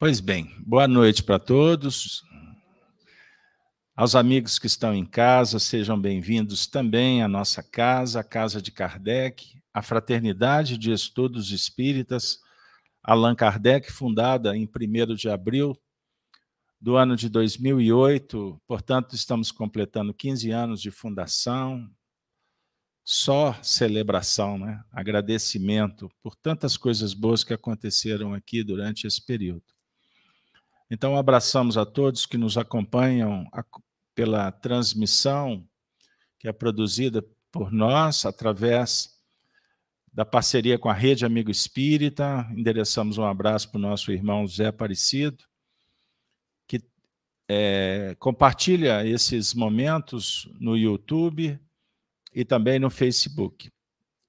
Pois bem, boa noite para todos. Aos amigos que estão em casa, sejam bem-vindos também à nossa casa, a Casa de Kardec, a Fraternidade de Estudos Espíritas Allan Kardec, fundada em 1 de abril do ano de 2008, portanto, estamos completando 15 anos de fundação, só celebração, né? agradecimento por tantas coisas boas que aconteceram aqui durante esse período. Então, abraçamos a todos que nos acompanham pela transmissão que é produzida por nós através da parceria com a Rede Amigo Espírita. Endereçamos um abraço para o nosso irmão Zé Aparecido, que é, compartilha esses momentos no YouTube e também no Facebook.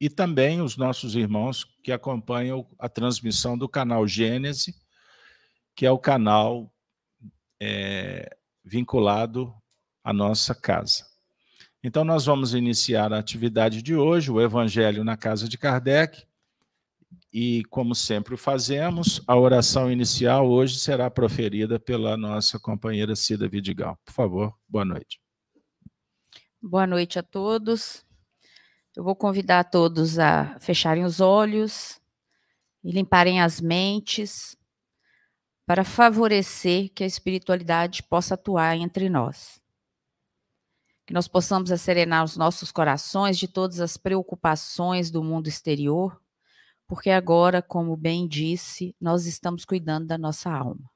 E também os nossos irmãos que acompanham a transmissão do canal Gênese, que é o canal é, vinculado à nossa casa. Então, nós vamos iniciar a atividade de hoje, o Evangelho na Casa de Kardec. E, como sempre fazemos, a oração inicial hoje será proferida pela nossa companheira Cida Vidigal. Por favor, boa noite. Boa noite a todos. Eu vou convidar todos a fecharem os olhos e limparem as mentes para favorecer que a espiritualidade possa atuar entre nós. Que nós possamos serenar os nossos corações de todas as preocupações do mundo exterior, porque agora, como bem disse, nós estamos cuidando da nossa alma.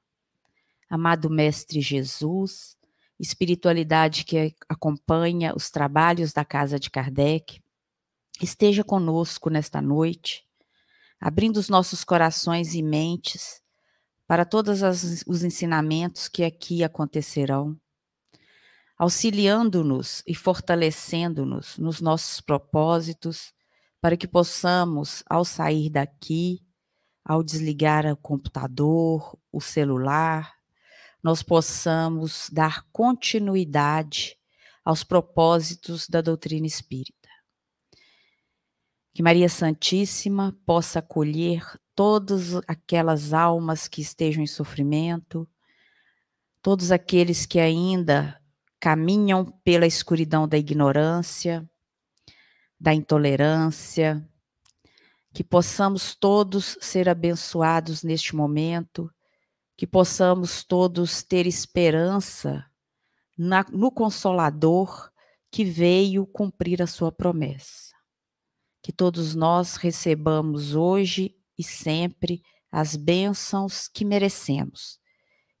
Amado Mestre Jesus, espiritualidade que acompanha os trabalhos da Casa de Kardec, esteja conosco nesta noite, abrindo os nossos corações e mentes para todos os ensinamentos que aqui acontecerão, auxiliando-nos e fortalecendo-nos nos nossos propósitos, para que possamos, ao sair daqui, ao desligar o computador, o celular, nós possamos dar continuidade aos propósitos da doutrina espírita. Que Maria Santíssima possa acolher todas aquelas almas que estejam em sofrimento, todos aqueles que ainda caminham pela escuridão da ignorância, da intolerância, que possamos todos ser abençoados neste momento que possamos todos ter esperança na, no Consolador que veio cumprir a sua promessa. Que todos nós recebamos hoje e sempre as bênçãos que merecemos.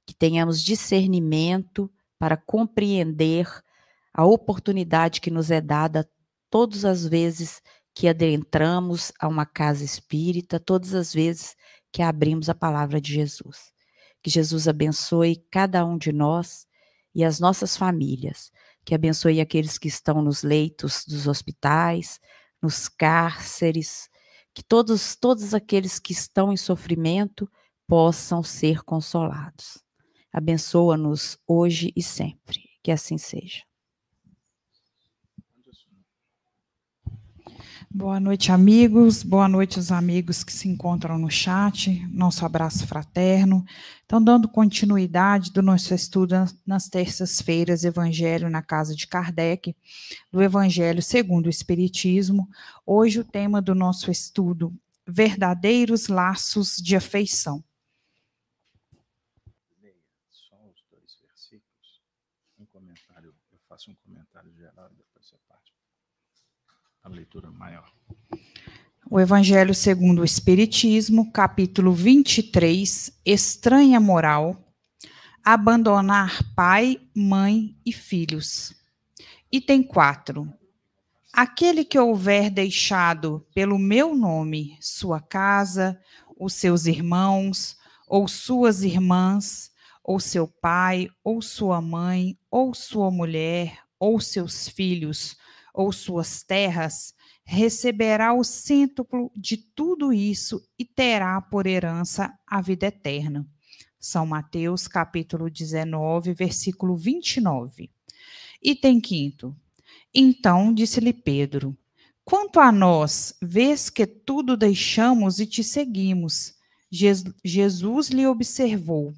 Que tenhamos discernimento para compreender a oportunidade que nos é dada todas as vezes que adentramos a uma casa espírita, todas as vezes que abrimos a palavra de Jesus. Que Jesus abençoe cada um de nós e as nossas famílias. Que abençoe aqueles que estão nos leitos dos hospitais, nos cárceres. Que todos, todos aqueles que estão em sofrimento possam ser consolados. Abençoa-nos hoje e sempre. Que assim seja. Boa noite, amigos. Boa noite, os amigos que se encontram no chat. Nosso abraço fraterno. Então, dando continuidade do nosso estudo nas terças-feiras, Evangelho na Casa de Kardec, do Evangelho segundo o Espiritismo. Hoje, o tema do nosso estudo: Verdadeiros Laços de Afeição. Só os dois versículos. Um comentário, eu faço um comentário geral a leitura maior. O Evangelho segundo o Espiritismo, capítulo 23, Estranha Moral, abandonar pai, mãe e filhos. Item 4. Aquele que houver deixado pelo meu nome sua casa, os seus irmãos, ou suas irmãs, ou seu pai, ou sua mãe, ou sua mulher, ou seus filhos, ou suas terras, receberá o cêntuplo de tudo isso e terá por herança a vida eterna. São Mateus, capítulo 19, versículo 29. Item quinto. Então disse-lhe Pedro: Quanto a nós, vês que tudo deixamos e te seguimos. Jesus lhe observou: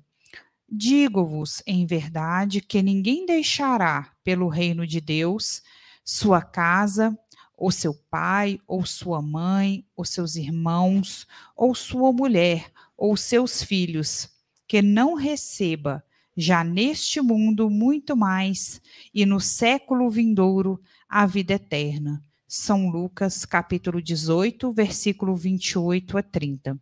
Digo-vos em verdade que ninguém deixará pelo reino de Deus sua casa, ou seu pai, ou sua mãe, ou seus irmãos, ou sua mulher, ou seus filhos, que não receba já neste mundo muito mais e no século vindouro a vida eterna. São Lucas, capítulo 18, versículo 28 a 30.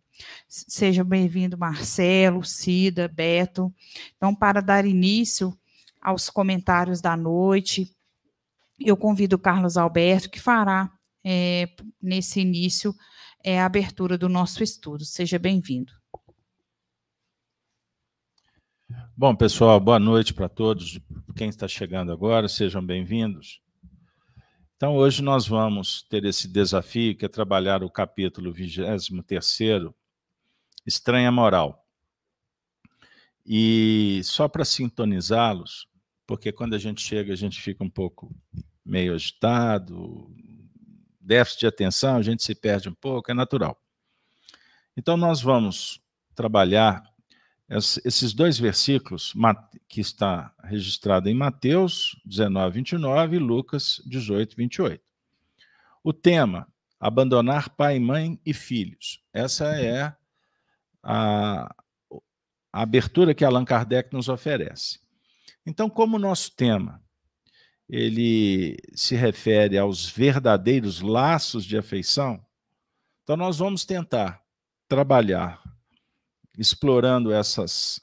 Seja bem-vindo, Marcelo, Cida, Beto. Então, para dar início aos comentários da noite, eu convido o Carlos Alberto, que fará é, nesse início é, a abertura do nosso estudo. Seja bem-vindo. Bom, pessoal, boa noite para todos. Quem está chegando agora, sejam bem-vindos. Então, hoje nós vamos ter esse desafio, que é trabalhar o capítulo 23 Estranha Moral. E só para sintonizá-los, porque quando a gente chega, a gente fica um pouco meio agitado, déficit de atenção, a gente se perde um pouco, é natural. Então, nós vamos trabalhar esses dois versículos que está registrado em Mateus 19, 29 e Lucas 18, 28. O tema, abandonar pai, mãe e filhos. Essa é a, a abertura que Allan Kardec nos oferece. Então, como o nosso tema ele se refere aos verdadeiros laços de afeição, então nós vamos tentar trabalhar explorando essas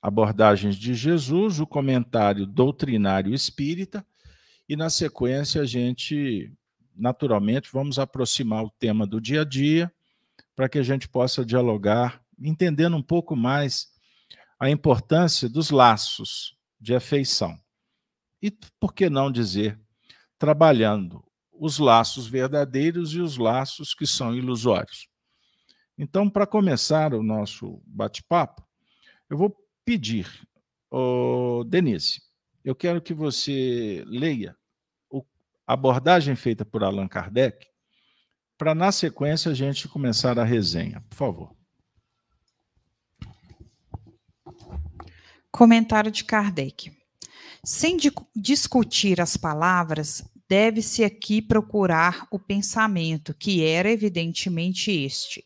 abordagens de Jesus, o comentário doutrinário espírita, e na sequência a gente, naturalmente, vamos aproximar o tema do dia a dia, para que a gente possa dialogar, entendendo um pouco mais a importância dos laços de afeição. E por que não dizer, trabalhando os laços verdadeiros e os laços que são ilusórios. Então, para começar o nosso bate-papo, eu vou pedir, oh, Denise, eu quero que você leia a abordagem feita por Allan Kardec, para na sequência a gente começar a resenha. Por favor. Comentário de Kardec. Sem discutir as palavras, deve-se aqui procurar o pensamento, que era evidentemente este.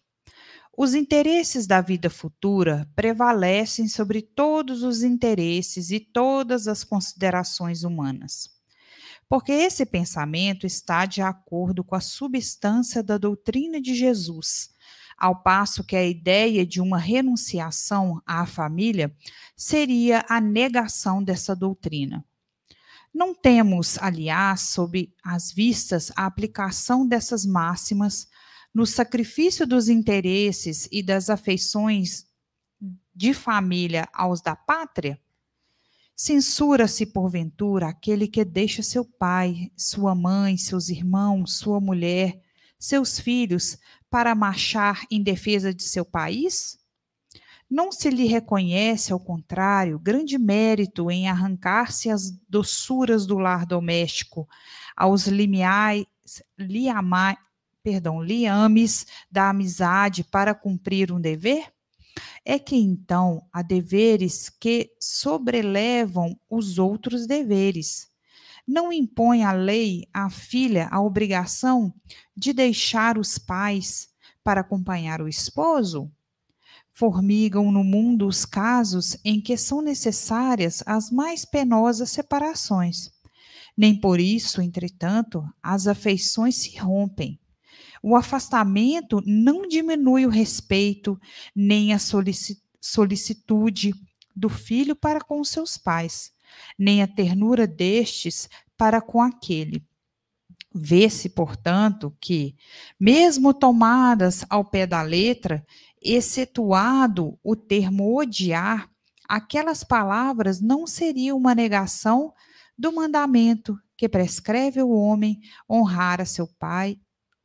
Os interesses da vida futura prevalecem sobre todos os interesses e todas as considerações humanas. Porque esse pensamento está de acordo com a substância da doutrina de Jesus, ao passo que a ideia de uma renunciação à família seria a negação dessa doutrina. Não temos, aliás, sob as vistas, a aplicação dessas máximas no sacrifício dos interesses e das afeições de família aos da pátria? Censura-se, porventura, aquele que deixa seu pai, sua mãe, seus irmãos, sua mulher, seus filhos para marchar em defesa de seu país? Não se lhe reconhece, ao contrário, grande mérito em arrancar-se as doçuras do lar doméstico, aos limiais, liamai, perdão, liames da amizade para cumprir um dever? É que então há deveres que sobrelevam os outros deveres. Não impõe a lei à filha a obrigação de deixar os pais para acompanhar o esposo? Formigam no mundo os casos em que são necessárias as mais penosas separações. Nem por isso, entretanto, as afeições se rompem o afastamento não diminui o respeito nem a solicitude do filho para com seus pais, nem a ternura destes para com aquele. Vê-se, portanto, que, mesmo tomadas ao pé da letra, excetuado o termo odiar, aquelas palavras não seriam uma negação do mandamento que prescreve o homem honrar a seu pai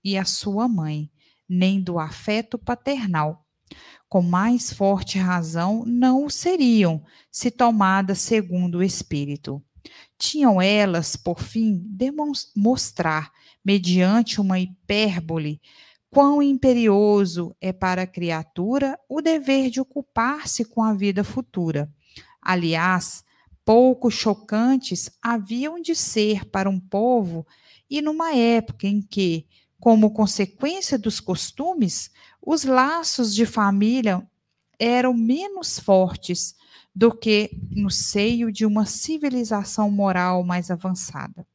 e a sua mãe, nem do afeto paternal. Com mais forte razão, não o seriam, se tomadas segundo o Espírito. Tinham elas, por fim, demonstrar, mediante uma hipérbole, quão imperioso é para a criatura o dever de ocupar-se com a vida futura. Aliás, pouco chocantes haviam de ser para um povo e numa época em que, como consequência dos costumes, os laços de família eram menos fortes do que no seio de uma civilização moral mais avançada.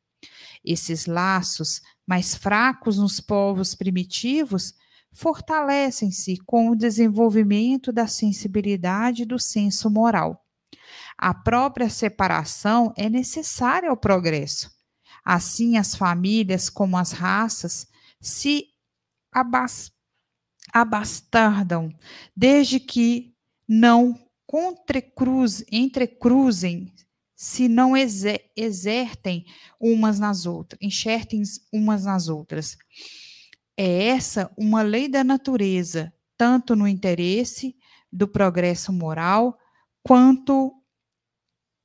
Esses laços, mais fracos nos povos primitivos, fortalecem-se com o desenvolvimento da sensibilidade do senso moral. A própria separação é necessária ao progresso. Assim, as famílias, como as raças, se abas abastardam, desde que não entrecruzem se não exertem umas nas outras, enxertem umas nas outras. É essa uma lei da natureza, tanto no interesse do progresso moral, quanto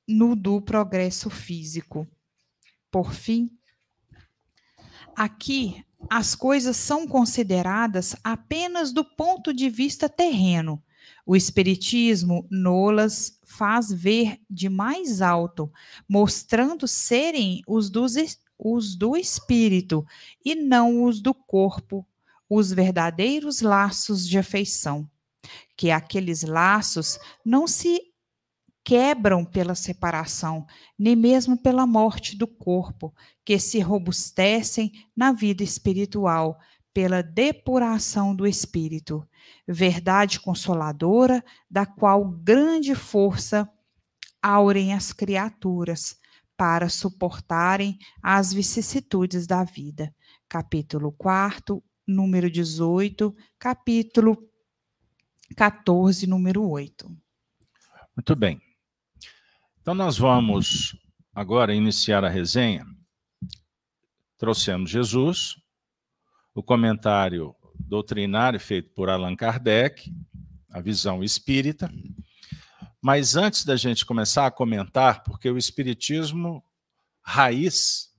no do progresso físico. Por fim, aqui as coisas são consideradas apenas do ponto de vista terreno, o Espiritismo nolas faz ver de mais alto, mostrando serem os, dos, os do espírito e não os do corpo, os verdadeiros laços de afeição. Que aqueles laços não se quebram pela separação, nem mesmo pela morte do corpo, que se robustecem na vida espiritual, pela depuração do espírito, verdade consoladora, da qual grande força aurem as criaturas para suportarem as vicissitudes da vida. Capítulo 4, número 18, capítulo 14, número 8. Muito bem. Então, nós vamos agora iniciar a resenha. Trouxemos Jesus, o comentário doutrinário feito por Allan Kardec, a visão espírita. Mas antes da gente começar a comentar, porque o espiritismo raiz,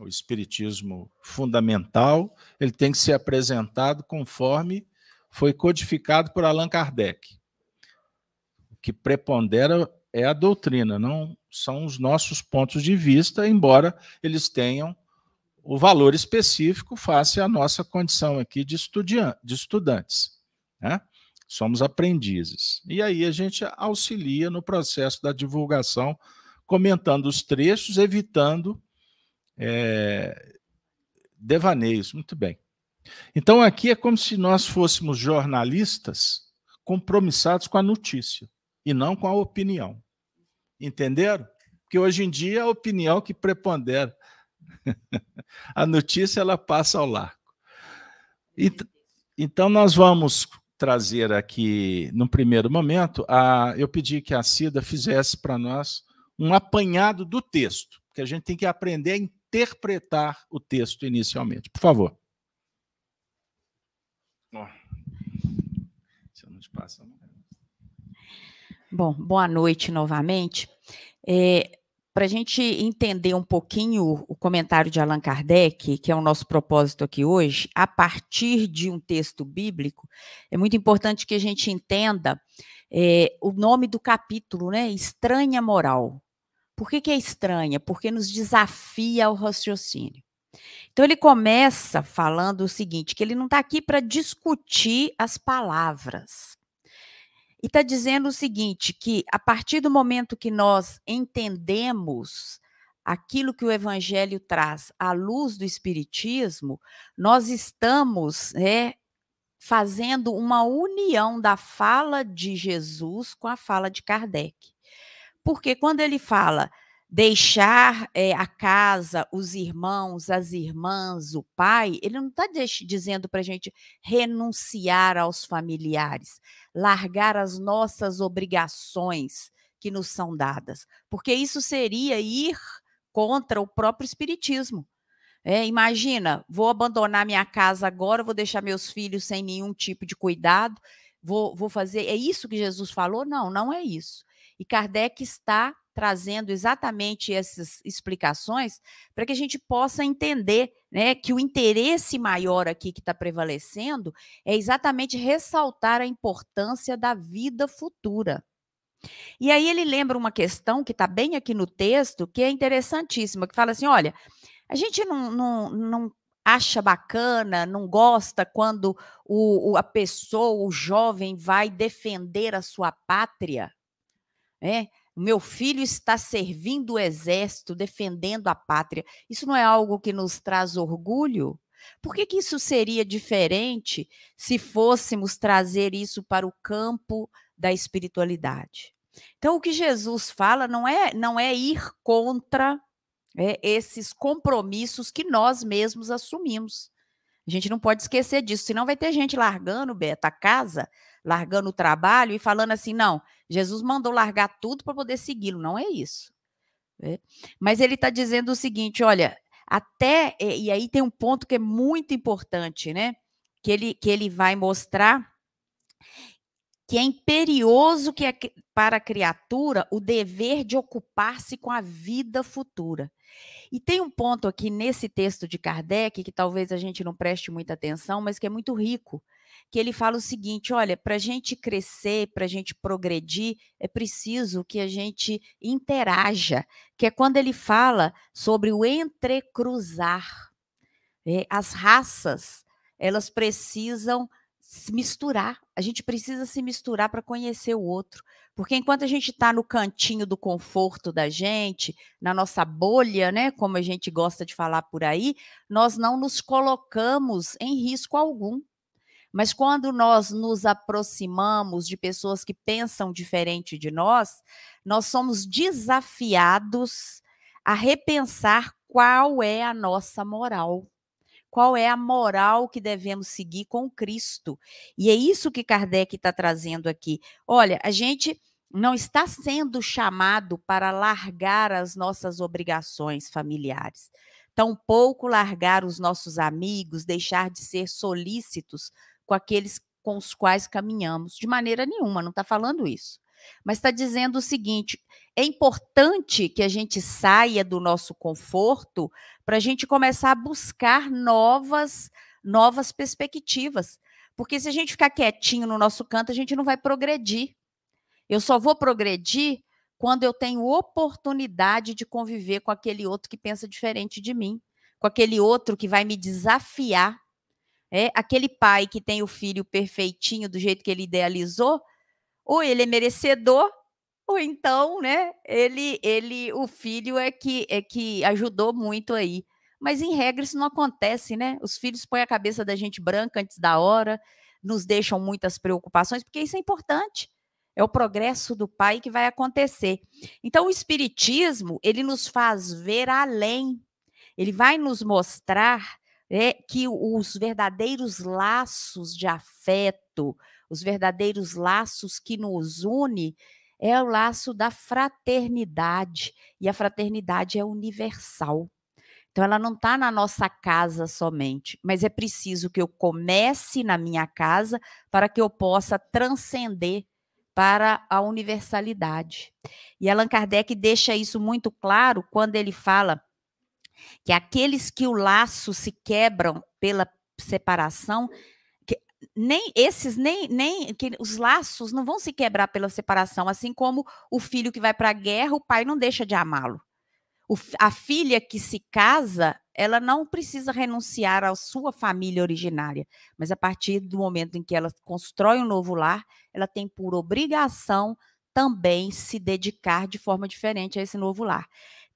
o espiritismo fundamental, ele tem que ser apresentado conforme foi codificado por Allan Kardec. O que prepondera é a doutrina, não são os nossos pontos de vista, embora eles tenham o valor específico face à nossa condição aqui de, de estudantes. Né? Somos aprendizes. E aí a gente auxilia no processo da divulgação, comentando os trechos, evitando é, devaneios. Muito bem. Então aqui é como se nós fôssemos jornalistas compromissados com a notícia e não com a opinião. Entenderam? Porque hoje em dia é a opinião que prepondera a notícia ela passa ao largo. Então, nós vamos trazer aqui, no primeiro momento, a, eu pedi que a Cida fizesse para nós um apanhado do texto, porque a gente tem que aprender a interpretar o texto inicialmente. Por favor. Bom, boa noite novamente. É, para a gente entender um pouquinho o comentário de Allan Kardec, que é o nosso propósito aqui hoje, a partir de um texto bíblico, é muito importante que a gente entenda é, o nome do capítulo, né? Estranha moral. Por que, que é estranha? Porque nos desafia ao raciocínio. Então ele começa falando o seguinte: que ele não está aqui para discutir as palavras. E está dizendo o seguinte: que a partir do momento que nós entendemos aquilo que o Evangelho traz à luz do Espiritismo, nós estamos é, fazendo uma união da fala de Jesus com a fala de Kardec. Porque quando ele fala deixar é, a casa, os irmãos, as irmãs, o pai, ele não está dizendo para a gente renunciar aos familiares, largar as nossas obrigações que nos são dadas, porque isso seria ir contra o próprio Espiritismo. É, imagina, vou abandonar minha casa agora, vou deixar meus filhos sem nenhum tipo de cuidado, vou, vou fazer. É isso que Jesus falou? Não, não é isso. E Kardec está trazendo exatamente essas explicações para que a gente possa entender né, que o interesse maior aqui que está prevalecendo é exatamente ressaltar a importância da vida futura. E aí ele lembra uma questão que está bem aqui no texto, que é interessantíssima, que fala assim: olha, a gente não, não, não acha bacana, não gosta quando o, o, a pessoa, o jovem, vai defender a sua pátria. Né? O meu filho está servindo o exército, defendendo a pátria. Isso não é algo que nos traz orgulho? Por que, que isso seria diferente se fôssemos trazer isso para o campo da espiritualidade? Então, o que Jesus fala não é, não é ir contra é, esses compromissos que nós mesmos assumimos. A gente não pode esquecer disso, senão vai ter gente largando, Beto, a casa, largando o trabalho e falando assim: não, Jesus mandou largar tudo para poder segui-lo. Não é isso. É. Mas ele está dizendo o seguinte: olha, até. E aí tem um ponto que é muito importante, né? Que ele, que ele vai mostrar que é imperioso que é para a criatura o dever de ocupar-se com a vida futura. E tem um ponto aqui nesse texto de Kardec que talvez a gente não preste muita atenção, mas que é muito rico, que ele fala o seguinte: olha, para a gente crescer, para a gente progredir, é preciso que a gente interaja, que é quando ele fala sobre o entrecruzar. É, as raças, elas precisam se misturar. A gente precisa se misturar para conhecer o outro. Porque enquanto a gente está no cantinho do conforto da gente, na nossa bolha, né, como a gente gosta de falar por aí, nós não nos colocamos em risco algum. Mas quando nós nos aproximamos de pessoas que pensam diferente de nós, nós somos desafiados a repensar qual é a nossa moral qual é a moral que devemos seguir com Cristo. E é isso que Kardec está trazendo aqui. Olha, a gente não está sendo chamado para largar as nossas obrigações familiares, tampouco largar os nossos amigos, deixar de ser solícitos com aqueles com os quais caminhamos, de maneira nenhuma, não está falando isso. Mas está dizendo o seguinte: é importante que a gente saia do nosso conforto para a gente começar a buscar novas, novas perspectivas. Porque se a gente ficar quietinho no nosso canto, a gente não vai progredir. Eu só vou progredir quando eu tenho oportunidade de conviver com aquele outro que pensa diferente de mim, com aquele outro que vai me desafiar. É aquele pai que tem o filho perfeitinho do jeito que ele idealizou, ou ele é merecedor, ou então, né, ele, ele, o filho é que é que ajudou muito aí. Mas em regra isso não acontece, né? Os filhos põem a cabeça da gente branca antes da hora, nos deixam muitas preocupações, porque isso é importante. É o progresso do pai que vai acontecer. Então o espiritismo, ele nos faz ver além. Ele vai nos mostrar é, que os verdadeiros laços de afeto, os verdadeiros laços que nos une é o laço da fraternidade, e a fraternidade é universal. Então, ela não está na nossa casa somente, mas é preciso que eu comece na minha casa para que eu possa transcender para a universalidade. E Allan Kardec deixa isso muito claro quando ele fala que aqueles que o laço se quebram pela separação nem esses nem nem que os laços não vão se quebrar pela separação, assim como o filho que vai para a guerra, o pai não deixa de amá-lo. A filha que se casa, ela não precisa renunciar à sua família originária, mas a partir do momento em que ela constrói um novo lar, ela tem por obrigação também se dedicar de forma diferente a esse novo lar.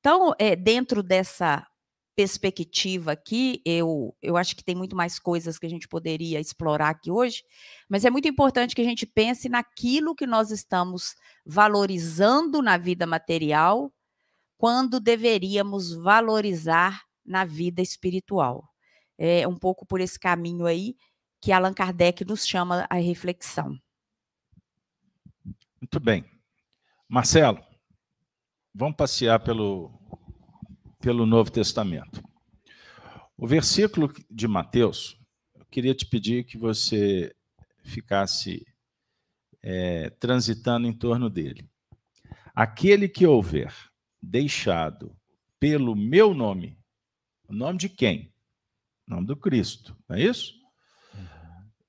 Então, é, dentro dessa perspectiva aqui, eu, eu acho que tem muito mais coisas que a gente poderia explorar aqui hoje, mas é muito importante que a gente pense naquilo que nós estamos valorizando na vida material, quando deveríamos valorizar na vida espiritual. É um pouco por esse caminho aí que Allan Kardec nos chama a reflexão. Muito bem. Marcelo, vamos passear pelo pelo Novo Testamento. O versículo de Mateus, eu queria te pedir que você ficasse é, transitando em torno dele. Aquele que houver deixado pelo meu nome, o nome de quem? O nome do Cristo, não é isso?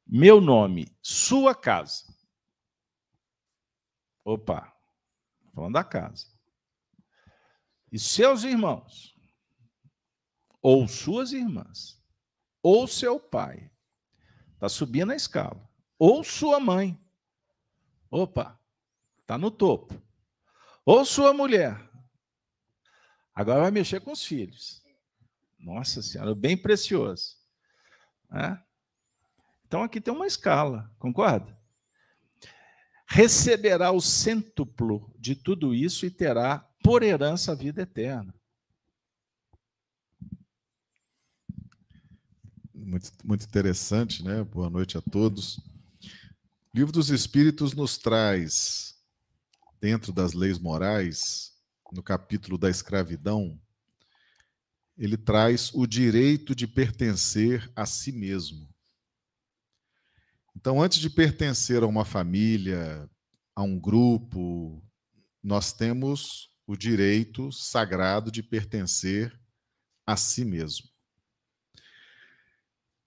Meu nome, sua casa. Opa, falando da casa. E seus irmãos, ou suas irmãs, ou seu pai, está subindo a escala, ou sua mãe, opa, está no topo, ou sua mulher, agora vai mexer com os filhos. Nossa Senhora, bem precioso. Né? Então aqui tem uma escala, concorda? Receberá o cêntuplo de tudo isso e terá por herança a vida eterna. muito, muito interessante, né? Boa noite a todos. O Livro dos Espíritos nos traz, dentro das leis morais, no capítulo da escravidão, ele traz o direito de pertencer a si mesmo. Então, antes de pertencer a uma família, a um grupo, nós temos o direito sagrado de pertencer a si mesmo.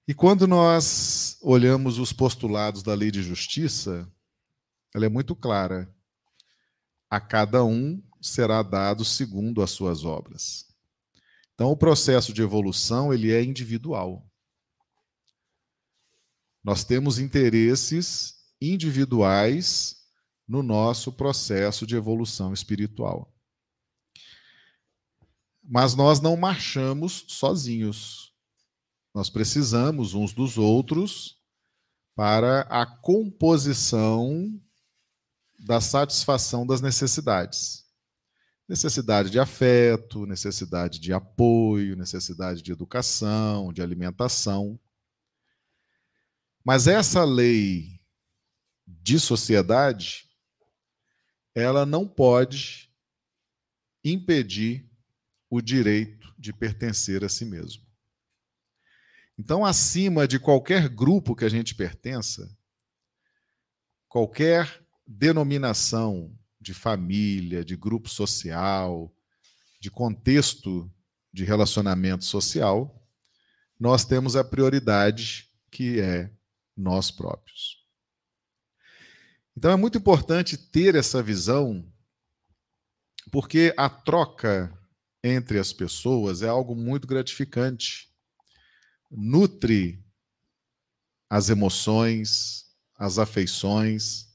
E quando nós olhamos os postulados da lei de justiça, ela é muito clara. A cada um será dado segundo as suas obras. Então, o processo de evolução ele é individual. Nós temos interesses individuais no nosso processo de evolução espiritual. Mas nós não marchamos sozinhos. Nós precisamos uns dos outros para a composição da satisfação das necessidades. Necessidade de afeto, necessidade de apoio, necessidade de educação, de alimentação. Mas essa lei de sociedade, ela não pode impedir o direito de pertencer a si mesmo. Então, acima de qualquer grupo que a gente pertença, qualquer denominação de família, de grupo social, de contexto de relacionamento social, nós temos a prioridade que é nós próprios. Então é muito importante ter essa visão, porque a troca entre as pessoas é algo muito gratificante nutre as emoções, as afeições,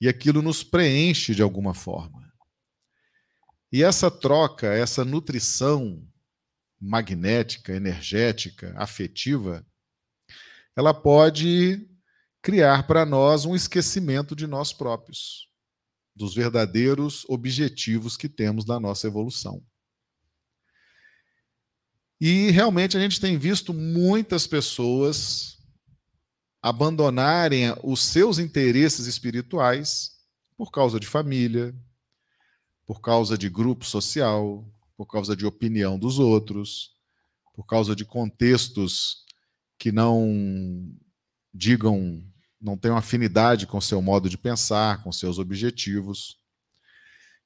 e aquilo nos preenche de alguma forma. E essa troca, essa nutrição magnética, energética, afetiva, ela pode criar para nós um esquecimento de nós próprios, dos verdadeiros objetivos que temos da nossa evolução. E realmente a gente tem visto muitas pessoas abandonarem os seus interesses espirituais por causa de família, por causa de grupo social, por causa de opinião dos outros, por causa de contextos que não digam, não tenham afinidade com seu modo de pensar, com seus objetivos.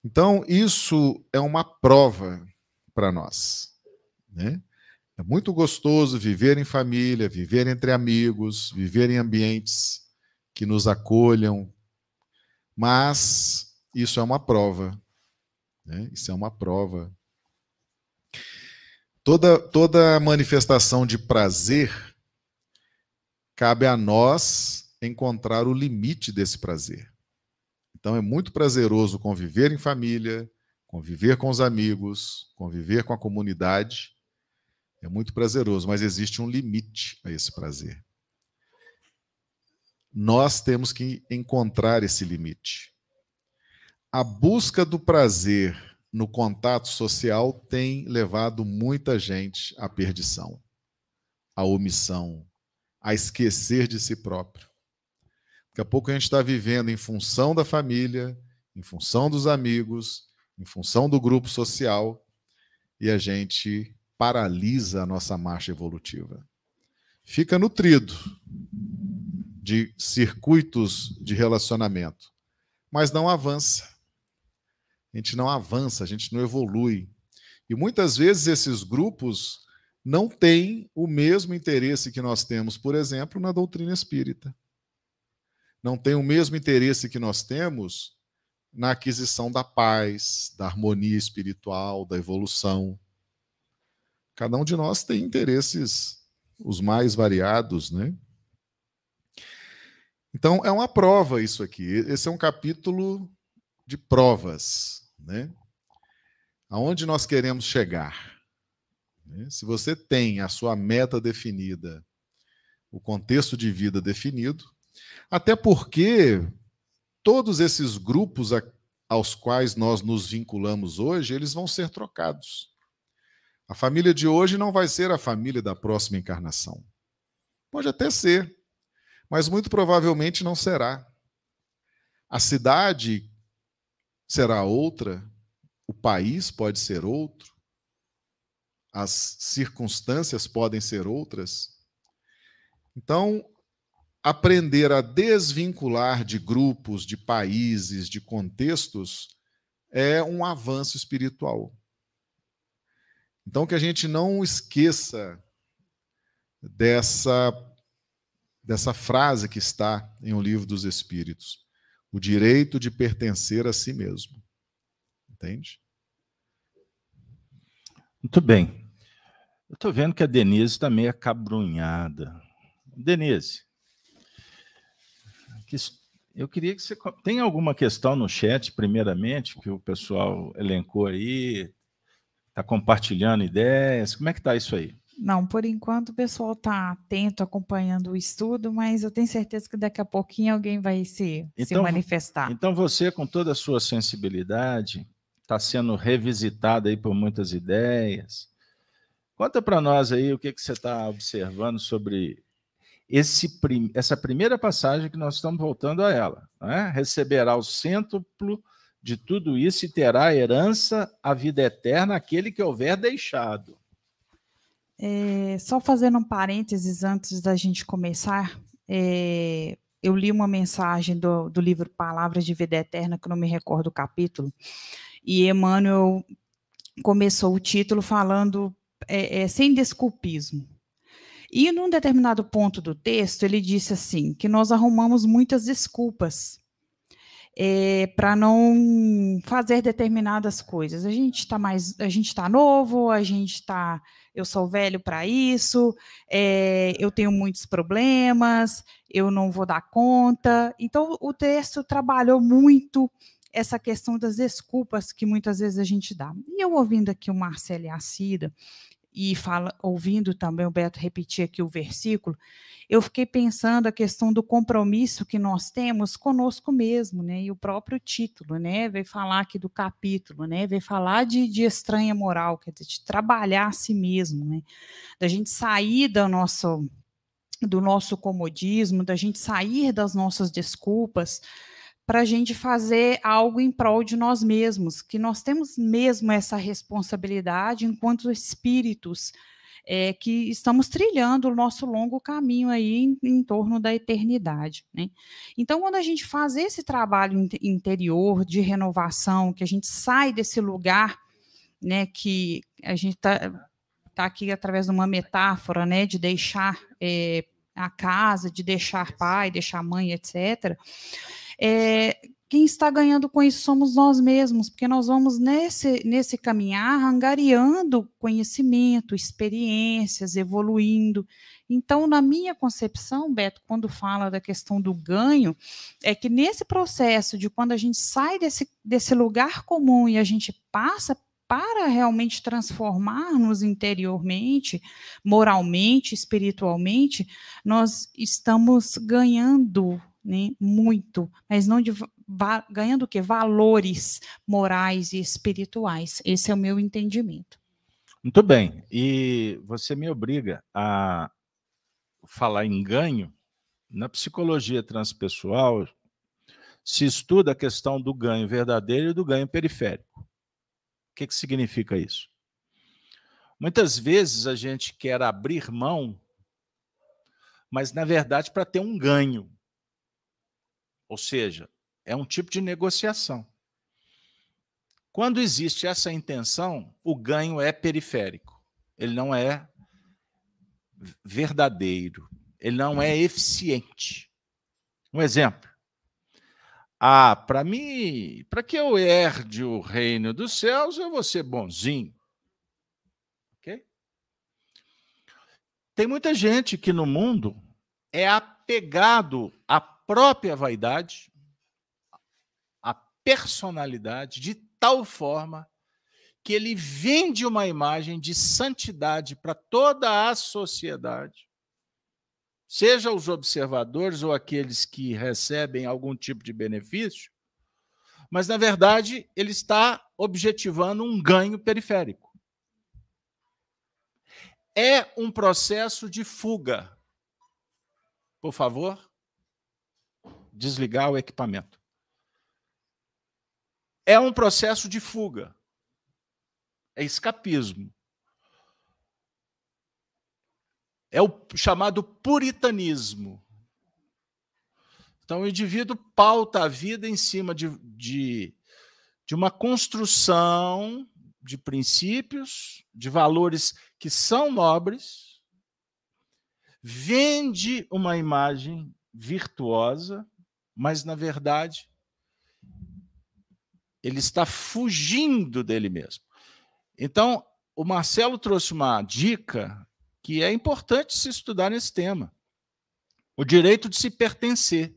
Então, isso é uma prova para nós. Né? É muito gostoso viver em família, viver entre amigos, viver em ambientes que nos acolham, mas isso é uma prova. Né? Isso é uma prova. Toda, toda manifestação de prazer cabe a nós encontrar o limite desse prazer. Então é muito prazeroso conviver em família, conviver com os amigos, conviver com a comunidade é muito prazeroso, mas existe um limite a esse prazer. Nós temos que encontrar esse limite. A busca do prazer no contato social tem levado muita gente à perdição, à omissão, a esquecer de si próprio. Daqui a pouco a gente está vivendo em função da família, em função dos amigos, em função do grupo social, e a gente paralisa a nossa marcha evolutiva. Fica nutrido de circuitos de relacionamento, mas não avança. a gente não avança, a gente não evolui. E muitas vezes esses grupos não têm o mesmo interesse que nós temos, por exemplo, na doutrina espírita. Não tem o mesmo interesse que nós temos na aquisição da paz, da harmonia espiritual, da evolução. Cada um de nós tem interesses os mais variados, né? Então é uma prova isso aqui. Esse é um capítulo de provas, né? Aonde nós queremos chegar? Né? Se você tem a sua meta definida, o contexto de vida definido, até porque todos esses grupos aos quais nós nos vinculamos hoje, eles vão ser trocados. A família de hoje não vai ser a família da próxima encarnação. Pode até ser, mas muito provavelmente não será. A cidade será outra, o país pode ser outro, as circunstâncias podem ser outras. Então, aprender a desvincular de grupos, de países, de contextos é um avanço espiritual. Então, que a gente não esqueça dessa, dessa frase que está em O Livro dos Espíritos: o direito de pertencer a si mesmo. Entende? Muito bem. Eu estou vendo que a Denise está meio acabrunhada. Denise, eu queria que você. Tem alguma questão no chat, primeiramente, que o pessoal elencou aí? Está compartilhando ideias? Como é que está isso aí? Não, por enquanto o pessoal está atento, acompanhando o estudo, mas eu tenho certeza que daqui a pouquinho alguém vai se, então, se manifestar. Então você, com toda a sua sensibilidade, está sendo revisitado aí por muitas ideias. Conta para nós aí o que, que você está observando sobre esse, essa primeira passagem que nós estamos voltando a ela. Né? Receberá o cêntuplo de tudo isso e terá herança a vida eterna aquele que houver deixado. É, só fazendo um parênteses antes da gente começar, é, eu li uma mensagem do, do livro Palavras de Vida Eterna, que eu não me recordo o capítulo, e Emmanuel começou o título falando é, é sem desculpismo. E num determinado ponto do texto, ele disse assim: que nós arrumamos muitas desculpas é, para não fazer determinadas coisas. A gente está mais, a gente está novo, a gente está, eu sou velho para isso, é, eu tenho muitos problemas, eu não vou dar conta. Então o texto trabalhou muito essa questão das desculpas que muitas vezes a gente dá. E eu ouvindo aqui o Marcelo Assida, e fala, ouvindo também o Beto repetir aqui o versículo, eu fiquei pensando a questão do compromisso que nós temos conosco mesmo, né? E o próprio título, né? Veio falar aqui do capítulo, né? Veio falar de, de estranha moral, quer dizer, de trabalhar a si mesmo, né? Da gente sair da nossa, do nosso comodismo, da gente sair das nossas desculpas, para a gente fazer algo em prol de nós mesmos, que nós temos mesmo essa responsabilidade enquanto espíritos é, que estamos trilhando o nosso longo caminho aí em, em torno da eternidade. Né? Então, quando a gente faz esse trabalho interior de renovação, que a gente sai desse lugar né, que a gente está tá aqui através de uma metáfora né, de deixar é, a casa, de deixar pai, deixar mãe, etc é, quem está ganhando com isso somos nós mesmos, porque nós vamos nesse, nesse caminhar angariando conhecimento, experiências, evoluindo. Então, na minha concepção, Beto, quando fala da questão do ganho, é que nesse processo de quando a gente sai desse, desse lugar comum e a gente passa para realmente transformar-nos interiormente, moralmente, espiritualmente, nós estamos ganhando né, muito, mas não de, ganhando o quê? Valores morais e espirituais. Esse é o meu entendimento. Muito bem. E você me obriga a falar em ganho. Na psicologia transpessoal, se estuda a questão do ganho verdadeiro e do ganho periférico. O que, que significa isso? Muitas vezes a gente quer abrir mão, mas na verdade para ter um ganho. Ou seja, é um tipo de negociação. Quando existe essa intenção, o ganho é periférico. Ele não é verdadeiro. Ele não é eficiente. Um exemplo. Ah, para mim, para que eu herde o reino dos céus, eu vou ser bonzinho. Ok? Tem muita gente que no mundo é apegado à própria vaidade, à personalidade, de tal forma que ele vende uma imagem de santidade para toda a sociedade seja os observadores ou aqueles que recebem algum tipo de benefício, mas, na verdade, ele está objetivando um ganho periférico. É um processo de fuga. Por favor, desligar o equipamento. É um processo de fuga. É escapismo. É o chamado puritanismo. Então, o indivíduo pauta a vida em cima de, de, de uma construção de princípios, de valores que são nobres, vende uma imagem virtuosa, mas, na verdade, ele está fugindo dele mesmo. Então, o Marcelo trouxe uma dica que é importante se estudar nesse tema. O direito de se pertencer.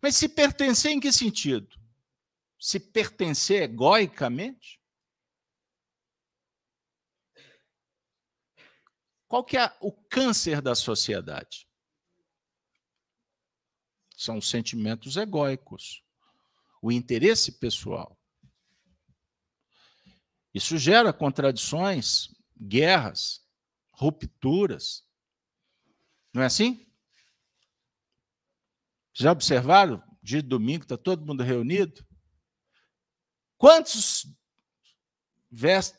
Mas se pertencer em que sentido? Se pertencer egoicamente? Qual que é o câncer da sociedade? São os sentimentos egóicos, o interesse pessoal. Isso gera contradições, guerras, rupturas. Não é assim? Já observaram? Dia de domingo, está todo mundo reunido? Quantos vest...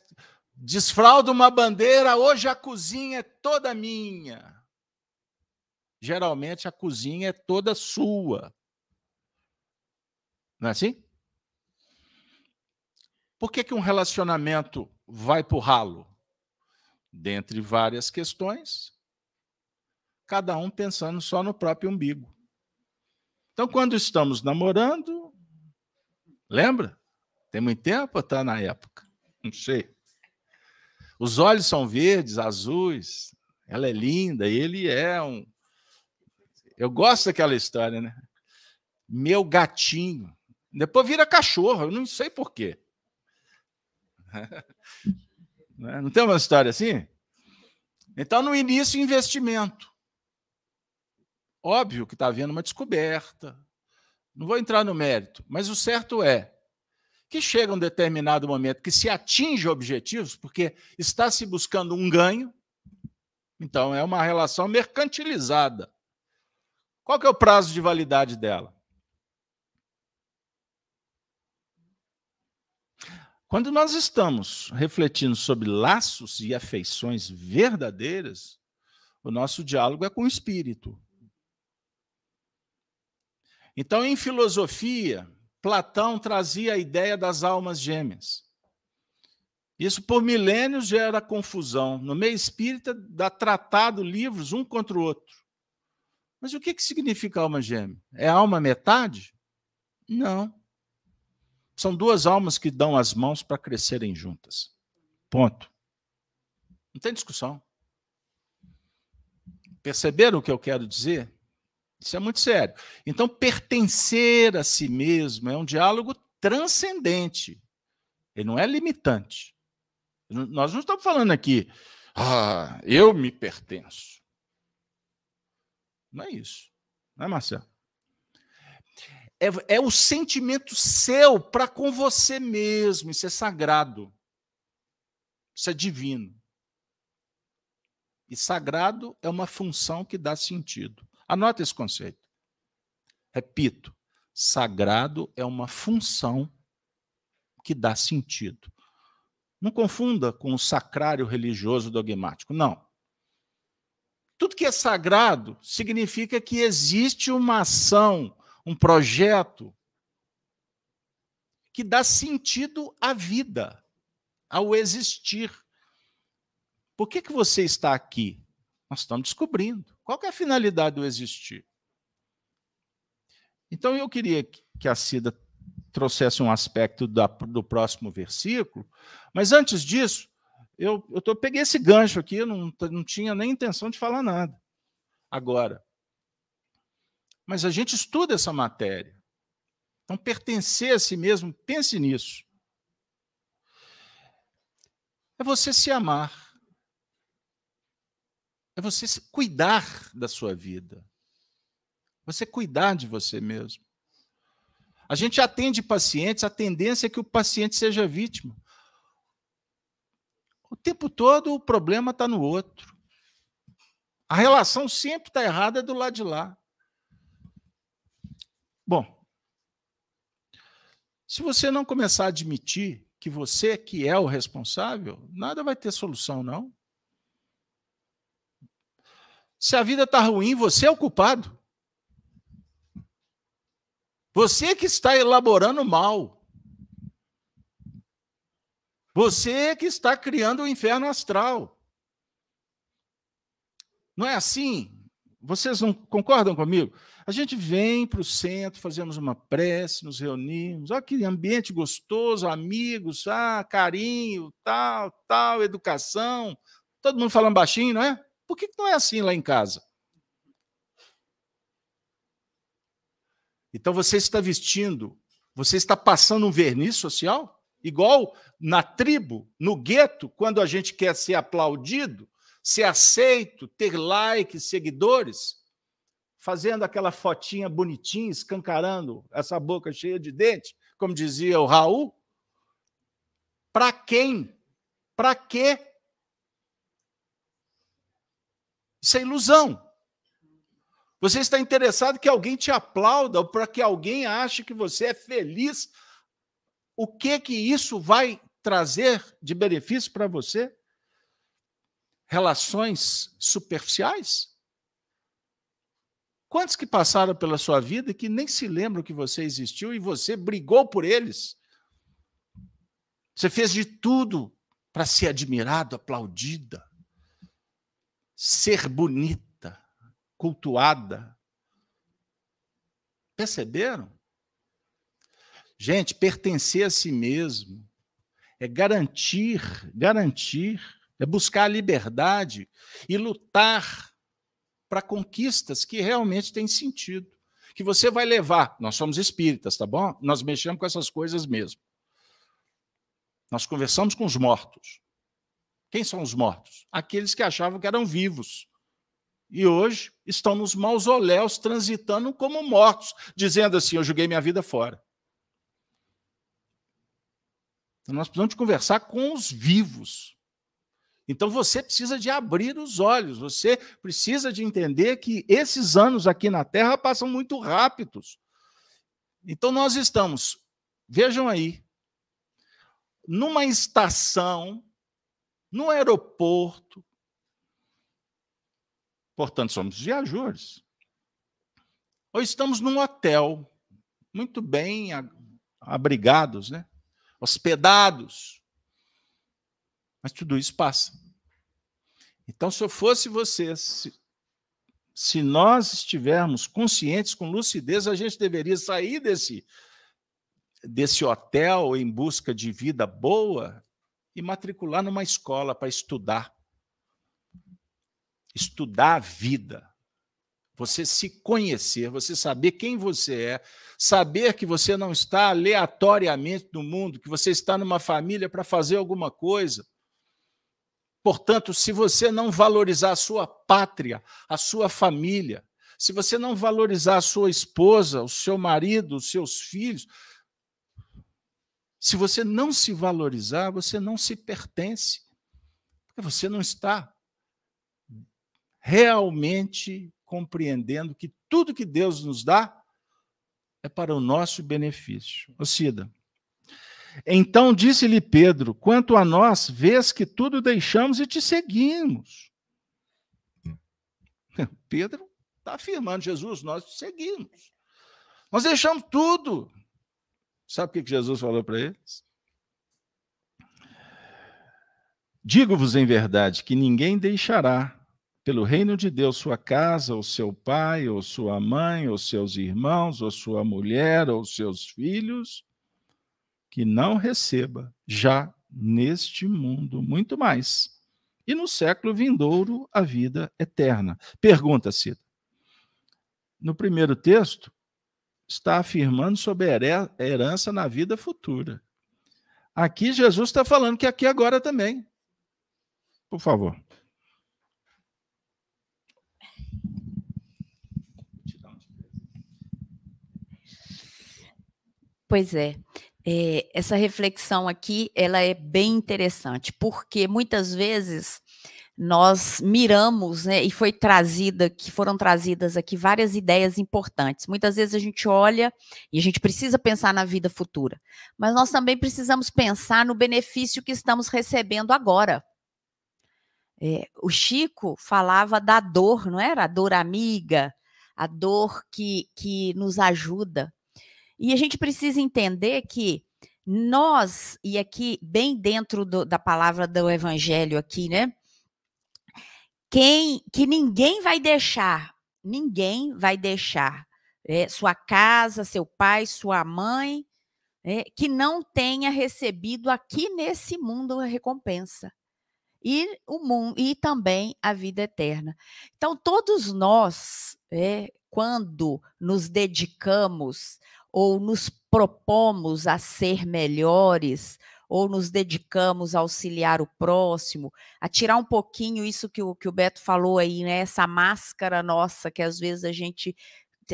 desfralda uma bandeira, hoje a cozinha é toda minha. Geralmente a cozinha é toda sua. Não é assim? Por que, que um relacionamento vai para o ralo? dentre várias questões, cada um pensando só no próprio umbigo. Então, quando estamos namorando, lembra? Tem muito tempo ou está na época? Não sei. Os olhos são verdes, azuis, ela é linda, ele é um. Eu gosto daquela história, né? Meu gatinho. Depois vira cachorro, eu não sei porquê. Né? Não tem uma história assim? Então, no início, investimento. Óbvio que está havendo uma descoberta. Não vou entrar no mérito, mas o certo é que chega um determinado momento que se atinge objetivos, porque está se buscando um ganho, então é uma relação mercantilizada. Qual que é o prazo de validade dela? Quando nós estamos refletindo sobre laços e afeições verdadeiras, o nosso diálogo é com o espírito. Então, em filosofia, Platão trazia a ideia das almas gêmeas. Isso por milênios gera confusão. No meio espírita, dá tratado livros um contra o outro. Mas o que, que significa alma gêmea? É alma metade? Não. São duas almas que dão as mãos para crescerem juntas. Ponto. Não tem discussão. Perceberam o que eu quero dizer? Isso é muito sério. Então, pertencer a si mesmo é um diálogo transcendente. Ele não é limitante. Nós não estamos falando aqui, ah, eu me pertenço. Não é isso. Não é, Marcelo? é, é o sentimento seu para com você mesmo. Isso é sagrado. Isso é divino. E sagrado é uma função que dá sentido. Anota esse conceito. Repito, sagrado é uma função que dá sentido. Não confunda com o sacrário religioso dogmático. Não. Tudo que é sagrado significa que existe uma ação um projeto que dá sentido à vida, ao existir. Por que, que você está aqui? Nós estamos descobrindo. Qual é a finalidade do existir? Então, eu queria que a Cida trouxesse um aspecto da, do próximo versículo, mas antes disso, eu, eu tô, peguei esse gancho aqui, não, não tinha nem intenção de falar nada agora. Mas a gente estuda essa matéria. Então, pertencer a si mesmo, pense nisso. É você se amar. É você cuidar da sua vida. Você cuidar de você mesmo. A gente atende pacientes, a tendência é que o paciente seja vítima. O tempo todo o problema está no outro. A relação sempre está errada do lado de lá. Bom, se você não começar a admitir que você que é o responsável, nada vai ter solução, não. Se a vida está ruim, você é o culpado. Você que está elaborando mal. Você que está criando o inferno astral. Não é assim? Vocês não concordam comigo? A gente vem para o centro, fazemos uma prece, nos reunimos, olha que ambiente gostoso, amigos, ah, carinho, tal, tal, educação, todo mundo falando baixinho, não é? Por que não é assim lá em casa? Então você está vestindo, você está passando um verniz social? Igual na tribo, no gueto, quando a gente quer ser aplaudido, ser aceito, ter likes, seguidores, fazendo aquela fotinha bonitinha, escancarando essa boca cheia de dente, como dizia o Raul. Para quem? Para quê? Isso é ilusão. Você está interessado que alguém te aplauda ou para que alguém ache que você é feliz? O que que isso vai trazer de benefício para você? Relações superficiais? Quantos que passaram pela sua vida que nem se lembram que você existiu e você brigou por eles? Você fez de tudo para ser admirado, aplaudida, ser bonita cultuada. Perceberam? Gente, pertencer a si mesmo é garantir, garantir, é buscar a liberdade e lutar para conquistas que realmente têm sentido. Que você vai levar. Nós somos espíritas, tá bom? Nós mexemos com essas coisas mesmo. Nós conversamos com os mortos. Quem são os mortos? Aqueles que achavam que eram vivos e hoje estão nos mausoléus transitando como mortos, dizendo assim: Eu joguei minha vida fora. Então nós precisamos de conversar com os vivos. Então você precisa de abrir os olhos, você precisa de entender que esses anos aqui na Terra passam muito rápidos. Então nós estamos, vejam aí, numa estação, no aeroporto, Portanto, somos viajores. Ou estamos num hotel, muito bem abrigados, né? Hospedados. Mas tudo isso passa. Então, se eu fosse você, se, se nós estivermos conscientes, com lucidez, a gente deveria sair desse, desse hotel em busca de vida boa e matricular numa escola para estudar estudar a vida, você se conhecer, você saber quem você é, saber que você não está aleatoriamente no mundo, que você está numa família para fazer alguma coisa. Portanto, se você não valorizar a sua pátria, a sua família, se você não valorizar a sua esposa, o seu marido, os seus filhos, se você não se valorizar, você não se pertence. Porque você não está realmente compreendendo que tudo que Deus nos dá é para o nosso benefício. Ô Cida, então disse-lhe Pedro: quanto a nós, vês que tudo deixamos e te seguimos. Pedro está afirmando, Jesus, nós te seguimos. Nós deixamos tudo. Sabe o que Jesus falou para eles? Digo-vos em verdade que ninguém deixará pelo reino de Deus sua casa, ou seu pai, ou sua mãe, ou seus irmãos, ou sua mulher, ou seus filhos, que não receba já neste mundo muito mais. E no século vindouro a vida eterna. Pergunta, Cida. No primeiro texto, está afirmando sobre a herança na vida futura. Aqui Jesus está falando que aqui agora também. Por favor. Pois é. é. Essa reflexão aqui, ela é bem interessante, porque muitas vezes nós miramos, né, e foi trazida, que foram trazidas aqui várias ideias importantes. Muitas vezes a gente olha e a gente precisa pensar na vida futura, mas nós também precisamos pensar no benefício que estamos recebendo agora. É, o Chico falava da dor, não era? A dor amiga, a dor que, que nos ajuda. E a gente precisa entender que nós, e aqui bem dentro do, da palavra do evangelho aqui, né? Quem que ninguém vai deixar, ninguém vai deixar é, sua casa, seu pai, sua mãe, é, que não tenha recebido aqui nesse mundo a recompensa e o mundo e também a vida eterna. Então todos nós, é, quando nos dedicamos ou nos propomos a ser melhores, ou nos dedicamos a auxiliar o próximo, a tirar um pouquinho isso que o, que o Beto falou aí, né? Essa máscara nossa que às vezes a gente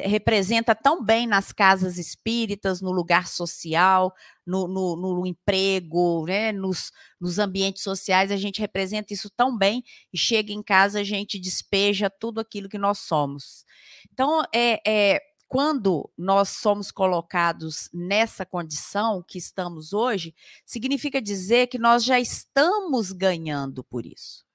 representa tão bem nas casas espíritas, no lugar social, no, no, no emprego, né, nos, nos, ambientes sociais, a gente representa isso tão bem e chega em casa a gente despeja tudo aquilo que nós somos. Então, é, é quando nós somos colocados nessa condição que estamos hoje, significa dizer que nós já estamos ganhando por isso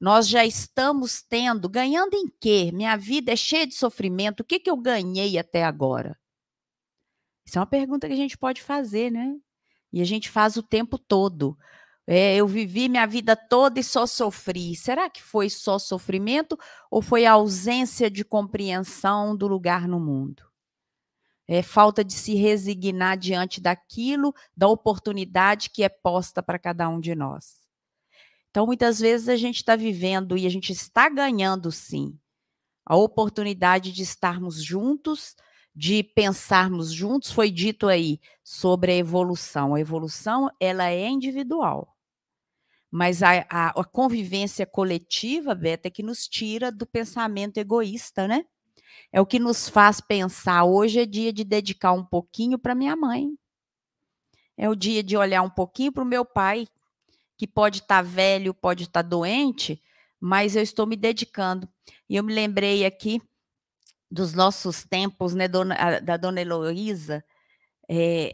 nós já estamos tendo, ganhando em quê? Minha vida é cheia de sofrimento, o que, que eu ganhei até agora? Isso é uma pergunta que a gente pode fazer, né? E a gente faz o tempo todo. É, eu vivi minha vida toda e só sofri. Será que foi só sofrimento ou foi a ausência de compreensão do lugar no mundo? É falta de se resignar diante daquilo, da oportunidade que é posta para cada um de nós. Então, muitas vezes a gente está vivendo e a gente está ganhando, sim, a oportunidade de estarmos juntos, de pensarmos juntos. Foi dito aí sobre a evolução. A evolução, ela é individual. Mas a, a, a convivência coletiva, Beta, é que nos tira do pensamento egoísta, né? É o que nos faz pensar. Hoje é dia de dedicar um pouquinho para minha mãe. É o dia de olhar um pouquinho para o meu pai, que pode estar tá velho, pode estar tá doente, mas eu estou me dedicando. E eu me lembrei aqui dos nossos tempos, né, dona, da dona Heloísa, é,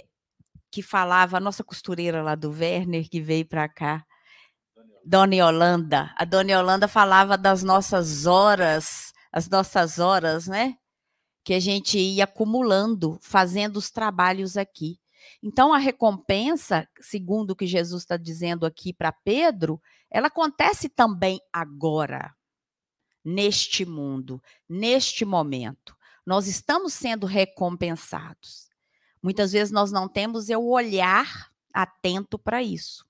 que falava, a nossa costureira lá do Werner, que veio para cá, Dona Yolanda. A Dona Yolanda falava das nossas horas, as nossas horas, né? Que a gente ia acumulando, fazendo os trabalhos aqui. Então, a recompensa, segundo o que Jesus está dizendo aqui para Pedro, ela acontece também agora, neste mundo, neste momento. Nós estamos sendo recompensados. Muitas vezes nós não temos o olhar atento para isso.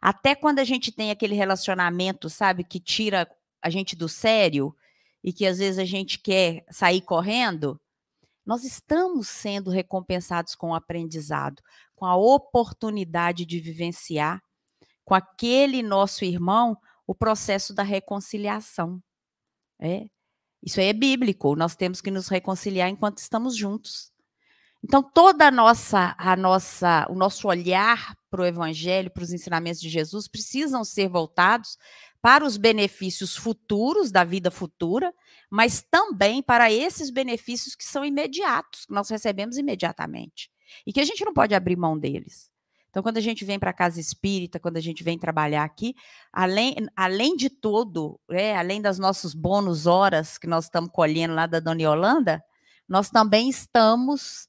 Até quando a gente tem aquele relacionamento, sabe, que tira a gente do sério e que às vezes a gente quer sair correndo, nós estamos sendo recompensados com o aprendizado, com a oportunidade de vivenciar com aquele nosso irmão o processo da reconciliação. É. Isso aí é bíblico. Nós temos que nos reconciliar enquanto estamos juntos. Então, toda a nossa, a nossa, o nosso olhar para o Evangelho, para os ensinamentos de Jesus, precisam ser voltados para os benefícios futuros da vida futura, mas também para esses benefícios que são imediatos, que nós recebemos imediatamente e que a gente não pode abrir mão deles. Então, quando a gente vem para a casa espírita, quando a gente vem trabalhar aqui, além, além de tudo, é, além das nossas bônus horas que nós estamos colhendo lá da Dona Yolanda, nós também estamos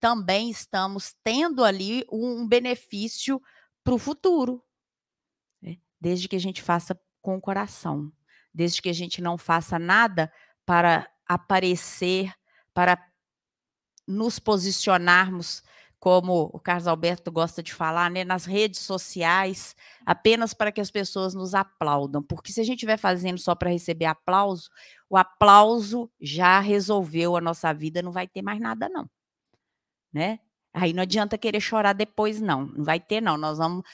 também estamos tendo ali um benefício para o futuro, né? desde que a gente faça com o coração, desde que a gente não faça nada para aparecer, para nos posicionarmos como o Carlos Alberto gosta de falar, né, nas redes sociais, apenas para que as pessoas nos aplaudam. Porque se a gente estiver fazendo só para receber aplauso, o aplauso já resolveu a nossa vida, não vai ter mais nada, não. Né? Aí não adianta querer chorar depois, não. Não vai ter, não. Nós vamos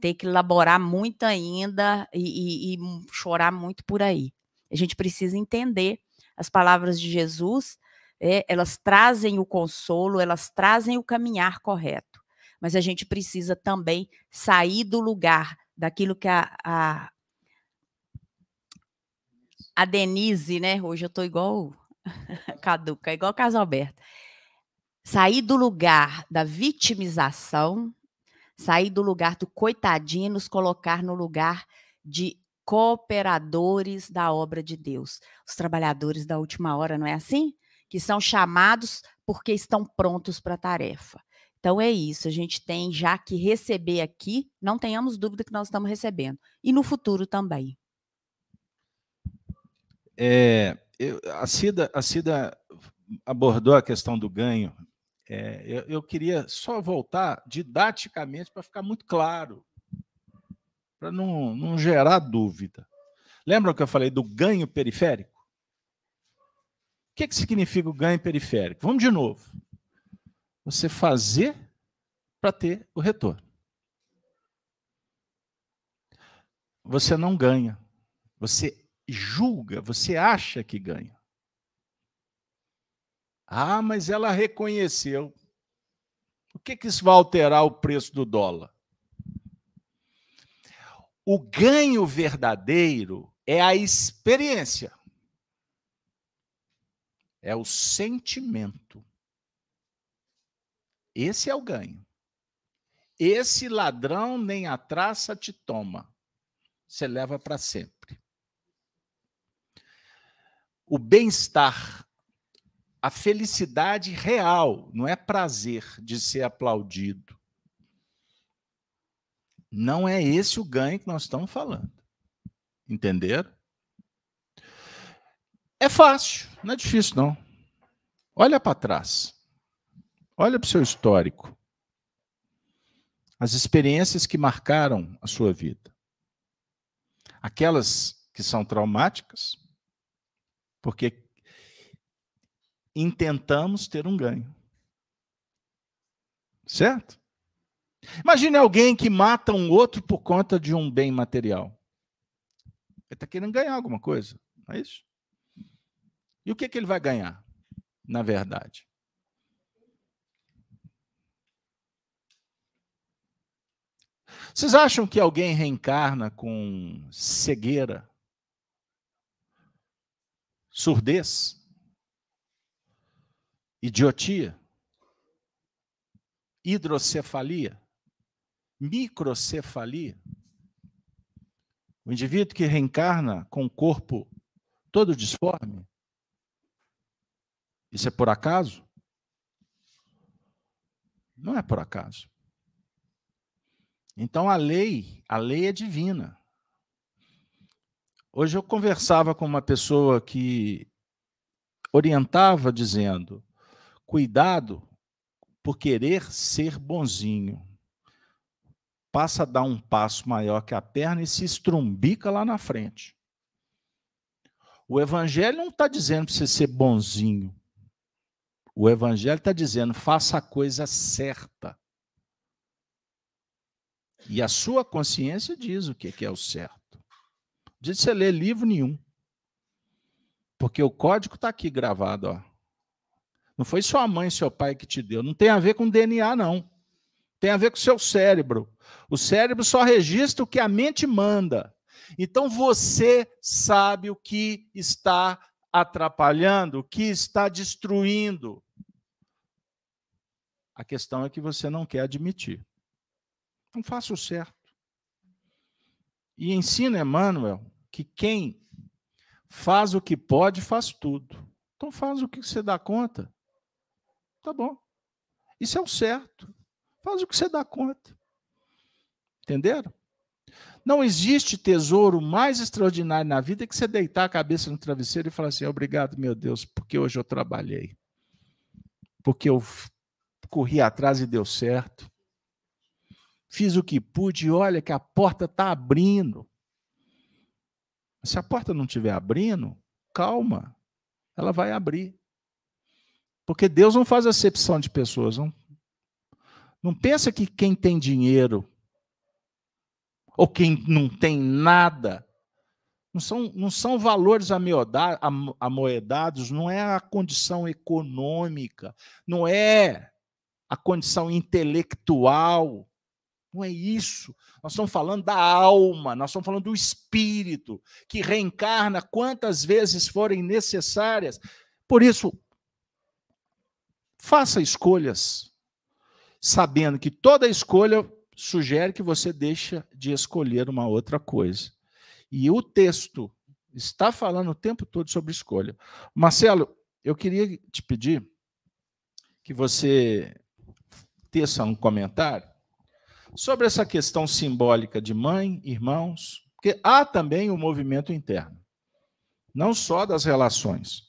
ter que elaborar muito ainda e, e, e chorar muito por aí. A gente precisa entender as palavras de Jesus é, elas trazem o consolo, elas trazem o caminhar correto. Mas a gente precisa também sair do lugar daquilo que a, a, a Denise, né? Hoje eu estou igual caduca, igual Casalberto. Sair do lugar da vitimização, sair do lugar do coitadinho, nos colocar no lugar de cooperadores da obra de Deus, os trabalhadores da última hora, não é assim? que são chamados porque estão prontos para a tarefa. Então é isso, a gente tem já que receber aqui, não tenhamos dúvida que nós estamos recebendo, e no futuro também. É, eu, a, Cida, a Cida abordou a questão do ganho. É, eu, eu queria só voltar didaticamente para ficar muito claro, para não, não gerar dúvida. Lembra que eu falei do ganho periférico? O que, que significa o ganho periférico? Vamos de novo. Você fazer para ter o retorno. Você não ganha. Você julga, você acha que ganha. Ah, mas ela reconheceu. O que, que isso vai alterar o preço do dólar? O ganho verdadeiro é a experiência é o sentimento. Esse é o ganho. Esse ladrão nem a traça te toma. Você leva para sempre. O bem-estar, a felicidade real, não é prazer de ser aplaudido. Não é esse o ganho que nós estamos falando. Entenderam? É fácil, não é difícil, não. Olha para trás. Olha para o seu histórico. As experiências que marcaram a sua vida. Aquelas que são traumáticas, porque intentamos ter um ganho. Certo? Imagine alguém que mata um outro por conta de um bem material. Ele está querendo ganhar alguma coisa, não é isso? E o que, que ele vai ganhar, na verdade? Vocês acham que alguém reencarna com cegueira, surdez, idiotia, hidrocefalia, microcefalia? O indivíduo que reencarna com o corpo todo disforme, isso é por acaso? Não é por acaso. Então a lei, a lei é divina. Hoje eu conversava com uma pessoa que orientava dizendo: cuidado por querer ser bonzinho. Passa a dar um passo maior que a perna e se estrumbica lá na frente. O evangelho não está dizendo para você ser bonzinho. O Evangelho está dizendo: faça a coisa certa. E a sua consciência diz o que é o certo. Diz você ler livro nenhum. Porque o código está aqui gravado. Ó. Não foi sua mãe, seu pai que te deu. Não tem a ver com DNA, não. Tem a ver com o seu cérebro. O cérebro só registra o que a mente manda. Então você sabe o que está atrapalhando, o que está destruindo. A questão é que você não quer admitir. Então faça o certo. E ensina Emmanuel que quem faz o que pode, faz tudo. Então faz o que você dá conta. Tá bom. Isso é o certo. Faz o que você dá conta. Entenderam? Não existe tesouro mais extraordinário na vida que você deitar a cabeça no travesseiro e falar assim: obrigado, meu Deus, porque hoje eu trabalhei. Porque eu corri atrás e deu certo. Fiz o que pude e olha que a porta está abrindo. Se a porta não estiver abrindo, calma, ela vai abrir. Porque Deus não faz acepção de pessoas. Não, não pensa que quem tem dinheiro ou quem não tem nada. Não são, não são valores amoedados, não é a condição econômica, não é a condição intelectual, não é isso. Nós estamos falando da alma, nós estamos falando do espírito, que reencarna quantas vezes forem necessárias. Por isso, faça escolhas, sabendo que toda escolha sugere que você deixa de escolher uma outra coisa. E o texto está falando o tempo todo sobre escolha. Marcelo, eu queria te pedir que você teça um comentário sobre essa questão simbólica de mãe, irmãos, porque há também o um movimento interno, não só das relações.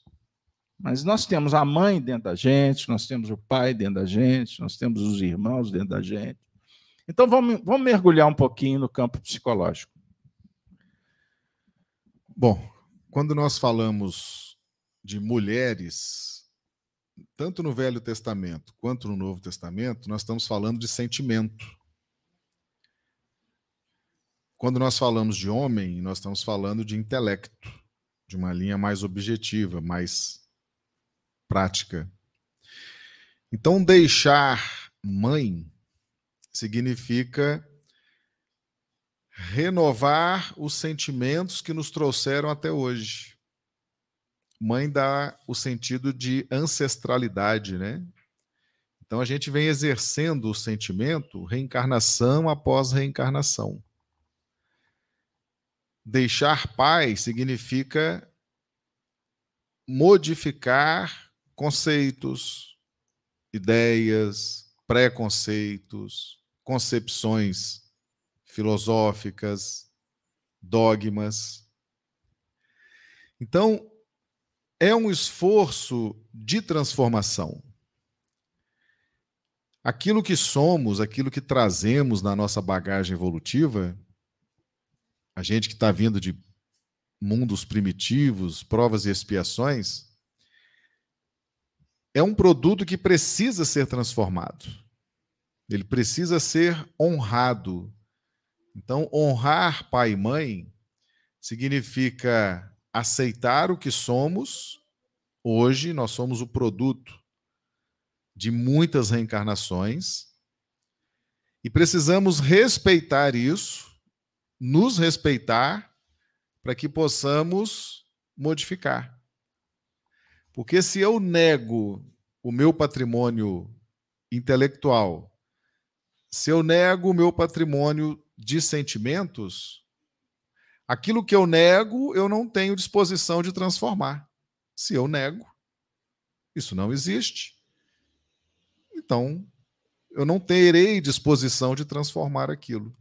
Mas nós temos a mãe dentro da gente, nós temos o pai dentro da gente, nós temos os irmãos dentro da gente. Então vamos, vamos mergulhar um pouquinho no campo psicológico. Bom, quando nós falamos de mulheres, tanto no Velho Testamento quanto no Novo Testamento, nós estamos falando de sentimento. Quando nós falamos de homem, nós estamos falando de intelecto, de uma linha mais objetiva, mais prática. Então, deixar mãe significa renovar os sentimentos que nos trouxeram até hoje. Mãe dá o sentido de ancestralidade, né? Então a gente vem exercendo o sentimento reencarnação após reencarnação. Deixar pai significa modificar conceitos, ideias, preconceitos, concepções filosóficas, dogmas. Então, é um esforço de transformação. Aquilo que somos, aquilo que trazemos na nossa bagagem evolutiva, a gente que está vindo de mundos primitivos, provas e expiações, é um produto que precisa ser transformado. Ele precisa ser honrado. Então, honrar pai e mãe significa aceitar o que somos. Hoje, nós somos o produto de muitas reencarnações e precisamos respeitar isso, nos respeitar, para que possamos modificar. Porque se eu nego o meu patrimônio intelectual, se eu nego o meu patrimônio de sentimentos, aquilo que eu nego, eu não tenho disposição de transformar. Se eu nego, isso não existe. Então, eu não terei disposição de transformar aquilo.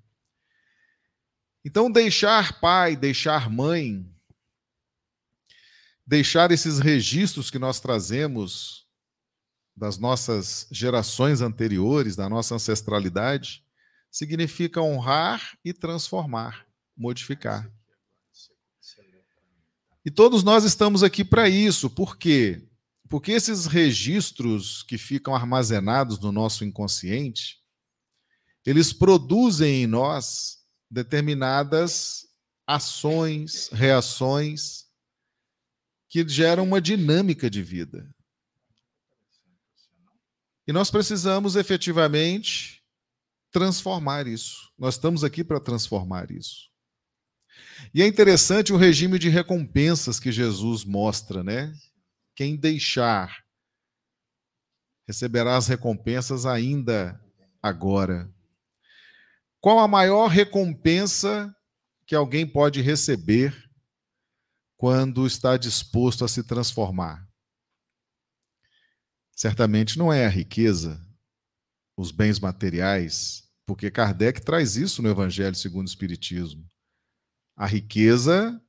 Então, deixar pai, deixar mãe, deixar esses registros que nós trazemos das nossas gerações anteriores, da nossa ancestralidade, significa honrar e transformar, modificar. E todos nós estamos aqui para isso. Por quê? Porque esses registros que ficam armazenados no nosso inconsciente, eles produzem em nós determinadas ações, reações que geram uma dinâmica de vida. E nós precisamos efetivamente transformar isso. Nós estamos aqui para transformar isso. E é interessante o regime de recompensas que Jesus mostra, né? Quem deixar receberá as recompensas ainda agora. Qual a maior recompensa que alguém pode receber quando está disposto a se transformar? Certamente não é a riqueza, os bens materiais, porque Kardec traz isso no Evangelho segundo o Espiritismo. A riqueza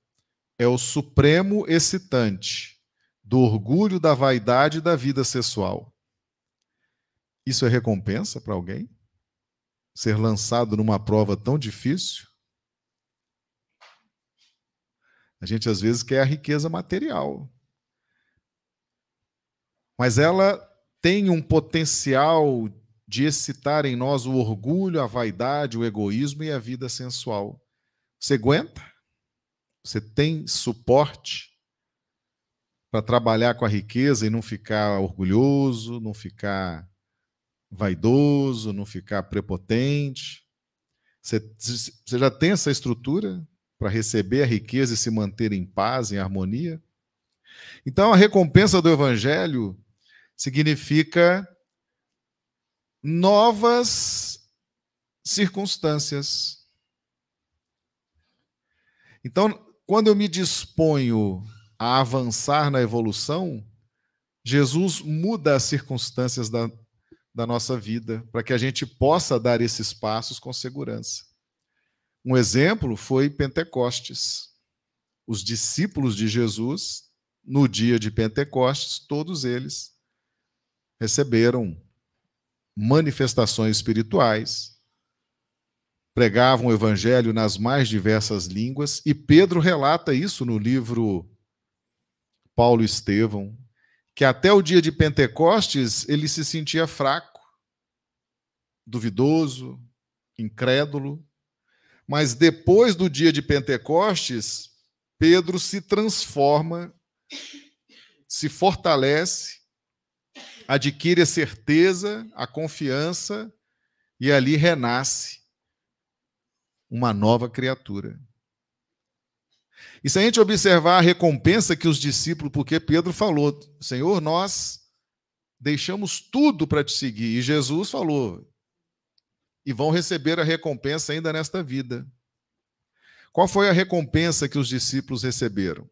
é o supremo excitante do orgulho, da vaidade e da vida sexual. Isso é recompensa para alguém? Ser lançado numa prova tão difícil? A gente às vezes quer a riqueza material. Mas ela tem um potencial de excitar em nós o orgulho, a vaidade, o egoísmo e a vida sensual. Você aguenta? Você tem suporte para trabalhar com a riqueza e não ficar orgulhoso, não ficar vaidoso, não ficar prepotente? Você, você já tem essa estrutura para receber a riqueza e se manter em paz, em harmonia? Então, a recompensa do Evangelho significa novas circunstâncias. Então, quando eu me disponho a avançar na evolução, Jesus muda as circunstâncias da, da nossa vida para que a gente possa dar esses passos com segurança. Um exemplo foi Pentecostes. Os discípulos de Jesus, no dia de Pentecostes, todos eles receberam manifestações espirituais, pregavam o evangelho nas mais diversas línguas, e Pedro relata isso no livro Paulo Estevão, que até o dia de Pentecostes ele se sentia fraco, duvidoso, incrédulo, mas depois do dia de Pentecostes, Pedro se transforma, se fortalece adquire a certeza, a confiança e ali renasce uma nova criatura. E se a gente observar a recompensa que os discípulos, porque Pedro falou, Senhor, nós deixamos tudo para te seguir, e Jesus falou, e vão receber a recompensa ainda nesta vida. Qual foi a recompensa que os discípulos receberam?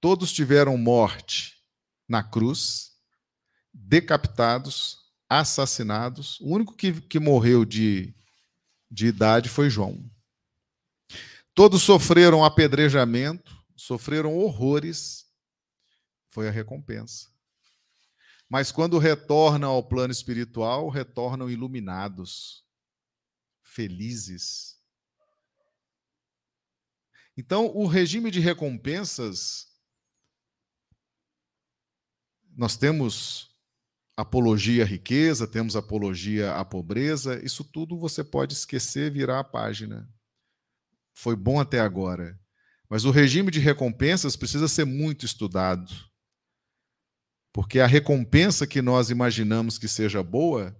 Todos tiveram morte na cruz, decapitados, assassinados. O único que, que morreu de, de idade foi João. Todos sofreram apedrejamento, sofreram horrores, foi a recompensa. Mas quando retornam ao plano espiritual, retornam iluminados, felizes. Então, o regime de recompensas, nós temos apologia à riqueza, temos apologia à pobreza, isso tudo você pode esquecer, virar a página. Foi bom até agora. Mas o regime de recompensas precisa ser muito estudado. Porque a recompensa que nós imaginamos que seja boa,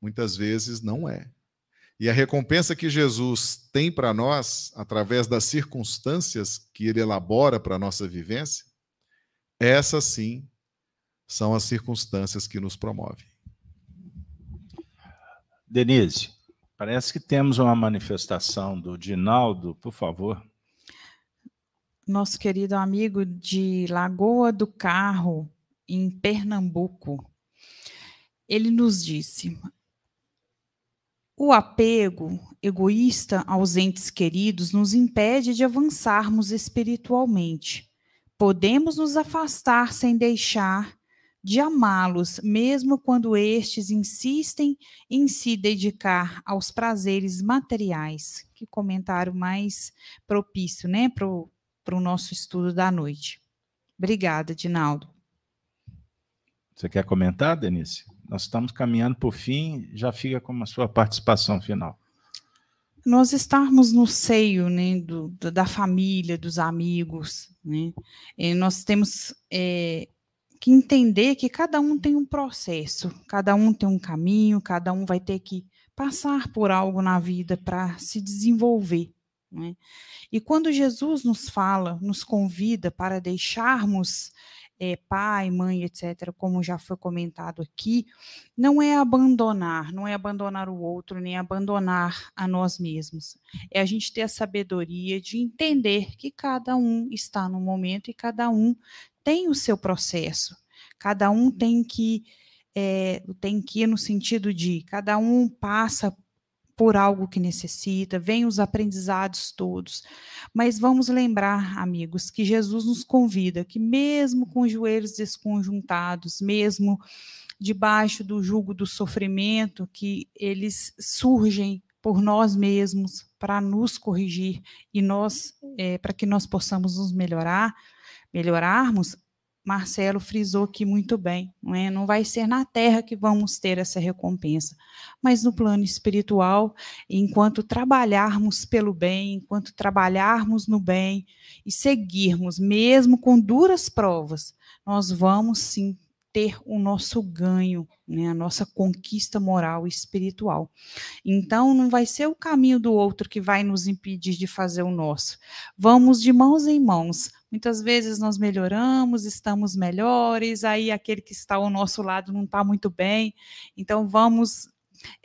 muitas vezes não é. E a recompensa que Jesus tem para nós, através das circunstâncias que ele elabora para a nossa vivência, essa sim são as circunstâncias que nos promovem. Denise, parece que temos uma manifestação do Dinaldo, por favor. Nosso querido amigo de Lagoa do Carro, em Pernambuco, ele nos disse: o apego egoísta aos entes queridos nos impede de avançarmos espiritualmente. Podemos nos afastar sem deixar de amá-los, mesmo quando estes insistem em se dedicar aos prazeres materiais. Que comentário mais propício, né, para o nosso estudo da noite. Obrigada, Dinaldo. Você quer comentar, Denise? Nós estamos caminhando para o fim, já fica com a sua participação final. Nós estarmos no seio né, do, da família, dos amigos, né, nós temos é, que entender que cada um tem um processo, cada um tem um caminho, cada um vai ter que passar por algo na vida para se desenvolver. Né? E quando Jesus nos fala, nos convida para deixarmos é, pai, mãe, etc., como já foi comentado aqui, não é abandonar, não é abandonar o outro, nem abandonar a nós mesmos. É a gente ter a sabedoria de entender que cada um está no momento e cada um tem o seu processo. Cada um tem que é, tem que ir no sentido de cada um passa por algo que necessita, vem os aprendizados todos. Mas vamos lembrar, amigos, que Jesus nos convida que, mesmo com os joelhos desconjuntados, mesmo debaixo do jugo do sofrimento, que eles surgem por nós mesmos para nos corrigir e nós, é, para que nós possamos nos melhorar, melhorarmos, Marcelo frisou aqui muito bem, não é? Não vai ser na terra que vamos ter essa recompensa, mas no plano espiritual, enquanto trabalharmos pelo bem, enquanto trabalharmos no bem e seguirmos, mesmo com duras provas, nós vamos sim ter o nosso ganho, né, a nossa conquista moral e espiritual. Então, não vai ser o caminho do outro que vai nos impedir de fazer o nosso. Vamos de mãos em mãos. Muitas vezes nós melhoramos, estamos melhores, aí aquele que está ao nosso lado não está muito bem. Então, vamos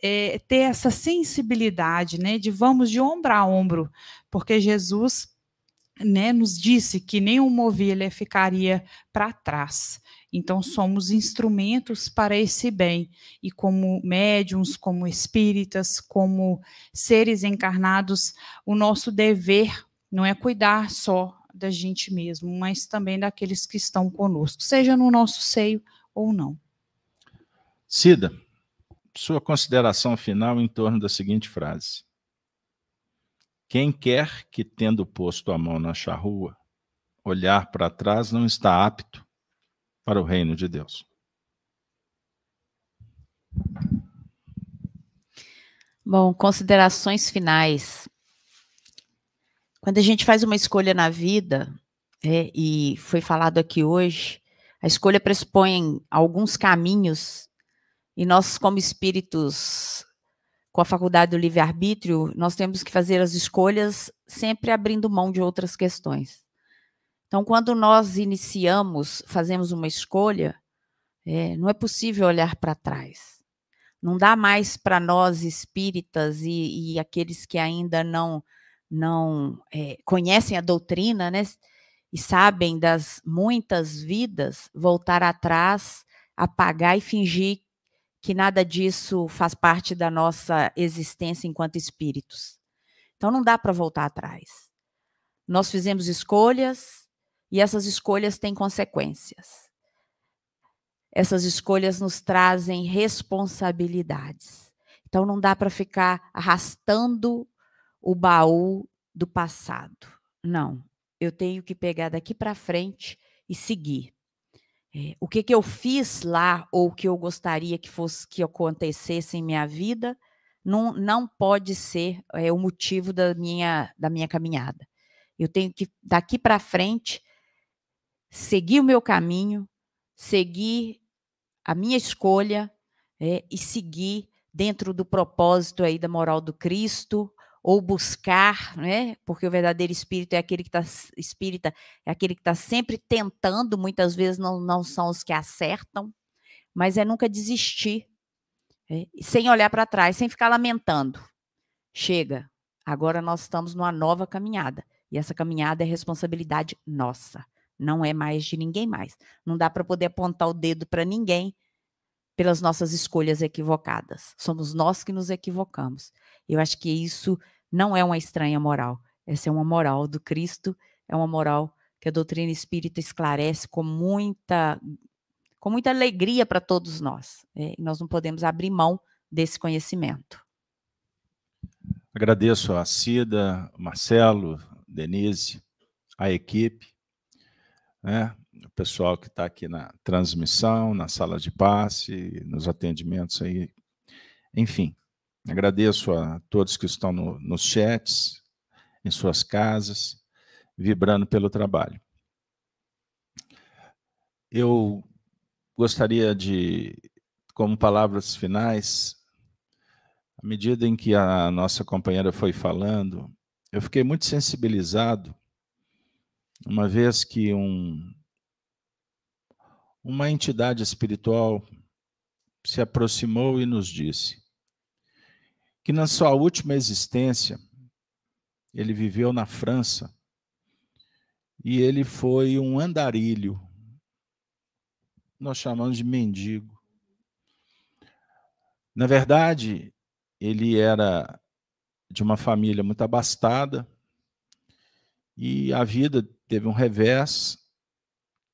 é, ter essa sensibilidade, né, de vamos de ombro a ombro, porque Jesus né, nos disse que nenhuma ovelha ficaria para trás. Então, somos instrumentos para esse bem. E como médiums, como espíritas, como seres encarnados, o nosso dever não é cuidar só da gente mesmo, mas também daqueles que estão conosco, seja no nosso seio ou não. Cida, sua consideração final em torno da seguinte frase: Quem quer que, tendo posto a mão na charrua, olhar para trás, não está apto para o reino de Deus. Bom, considerações finais. Quando a gente faz uma escolha na vida, é, e foi falado aqui hoje, a escolha pressupõe alguns caminhos, e nós, como espíritos com a faculdade do livre-arbítrio, nós temos que fazer as escolhas sempre abrindo mão de outras questões. Então, quando nós iniciamos, fazemos uma escolha, é, não é possível olhar para trás. Não dá mais para nós espíritas e, e, aqueles que ainda não não é, conhecem a doutrina, né, e sabem das muitas vidas, voltar atrás, apagar e fingir que nada disso faz parte da nossa existência enquanto espíritos. Então não dá para voltar atrás. Nós fizemos escolhas, e essas escolhas têm consequências. Essas escolhas nos trazem responsabilidades. Então não dá para ficar arrastando o baú do passado. Não. Eu tenho que pegar daqui para frente e seguir. É, o que, que eu fiz lá ou o que eu gostaria que fosse que acontecesse em minha vida não, não pode ser é, o motivo da minha, da minha caminhada. Eu tenho que, daqui para frente, seguir o meu caminho, seguir a minha escolha é, e seguir dentro do propósito aí da moral do Cristo ou buscar, né? Porque o verdadeiro espírito é aquele que está espírita, é aquele que está sempre tentando, muitas vezes não, não são os que acertam, mas é nunca desistir, é, sem olhar para trás, sem ficar lamentando. Chega, agora nós estamos numa nova caminhada e essa caminhada é responsabilidade nossa não é mais de ninguém mais. Não dá para poder apontar o dedo para ninguém pelas nossas escolhas equivocadas. Somos nós que nos equivocamos. Eu acho que isso não é uma estranha moral. Essa é uma moral do Cristo, é uma moral que a doutrina espírita esclarece com muita, com muita alegria para todos nós. É, nós não podemos abrir mão desse conhecimento. Agradeço a Cida, Marcelo, Denise, a equipe né? o pessoal que está aqui na transmissão, na sala de passe, nos atendimentos aí. Enfim, agradeço a todos que estão no, nos chats, em suas casas, vibrando pelo trabalho. Eu gostaria de, como palavras finais, à medida em que a nossa companheira foi falando, eu fiquei muito sensibilizado uma vez que um, uma entidade espiritual se aproximou e nos disse que na sua última existência ele viveu na França e ele foi um andarilho. Nós chamamos de mendigo. Na verdade, ele era de uma família muito abastada e a vida teve um revés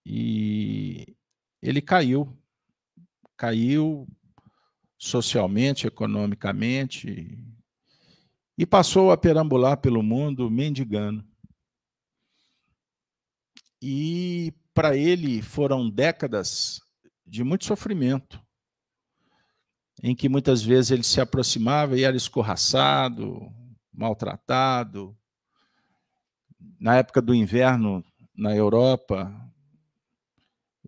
e ele caiu. Caiu socialmente, economicamente e passou a perambular pelo mundo mendigando. E para ele foram décadas de muito sofrimento, em que muitas vezes ele se aproximava e era escorraçado, maltratado. Na época do inverno na Europa,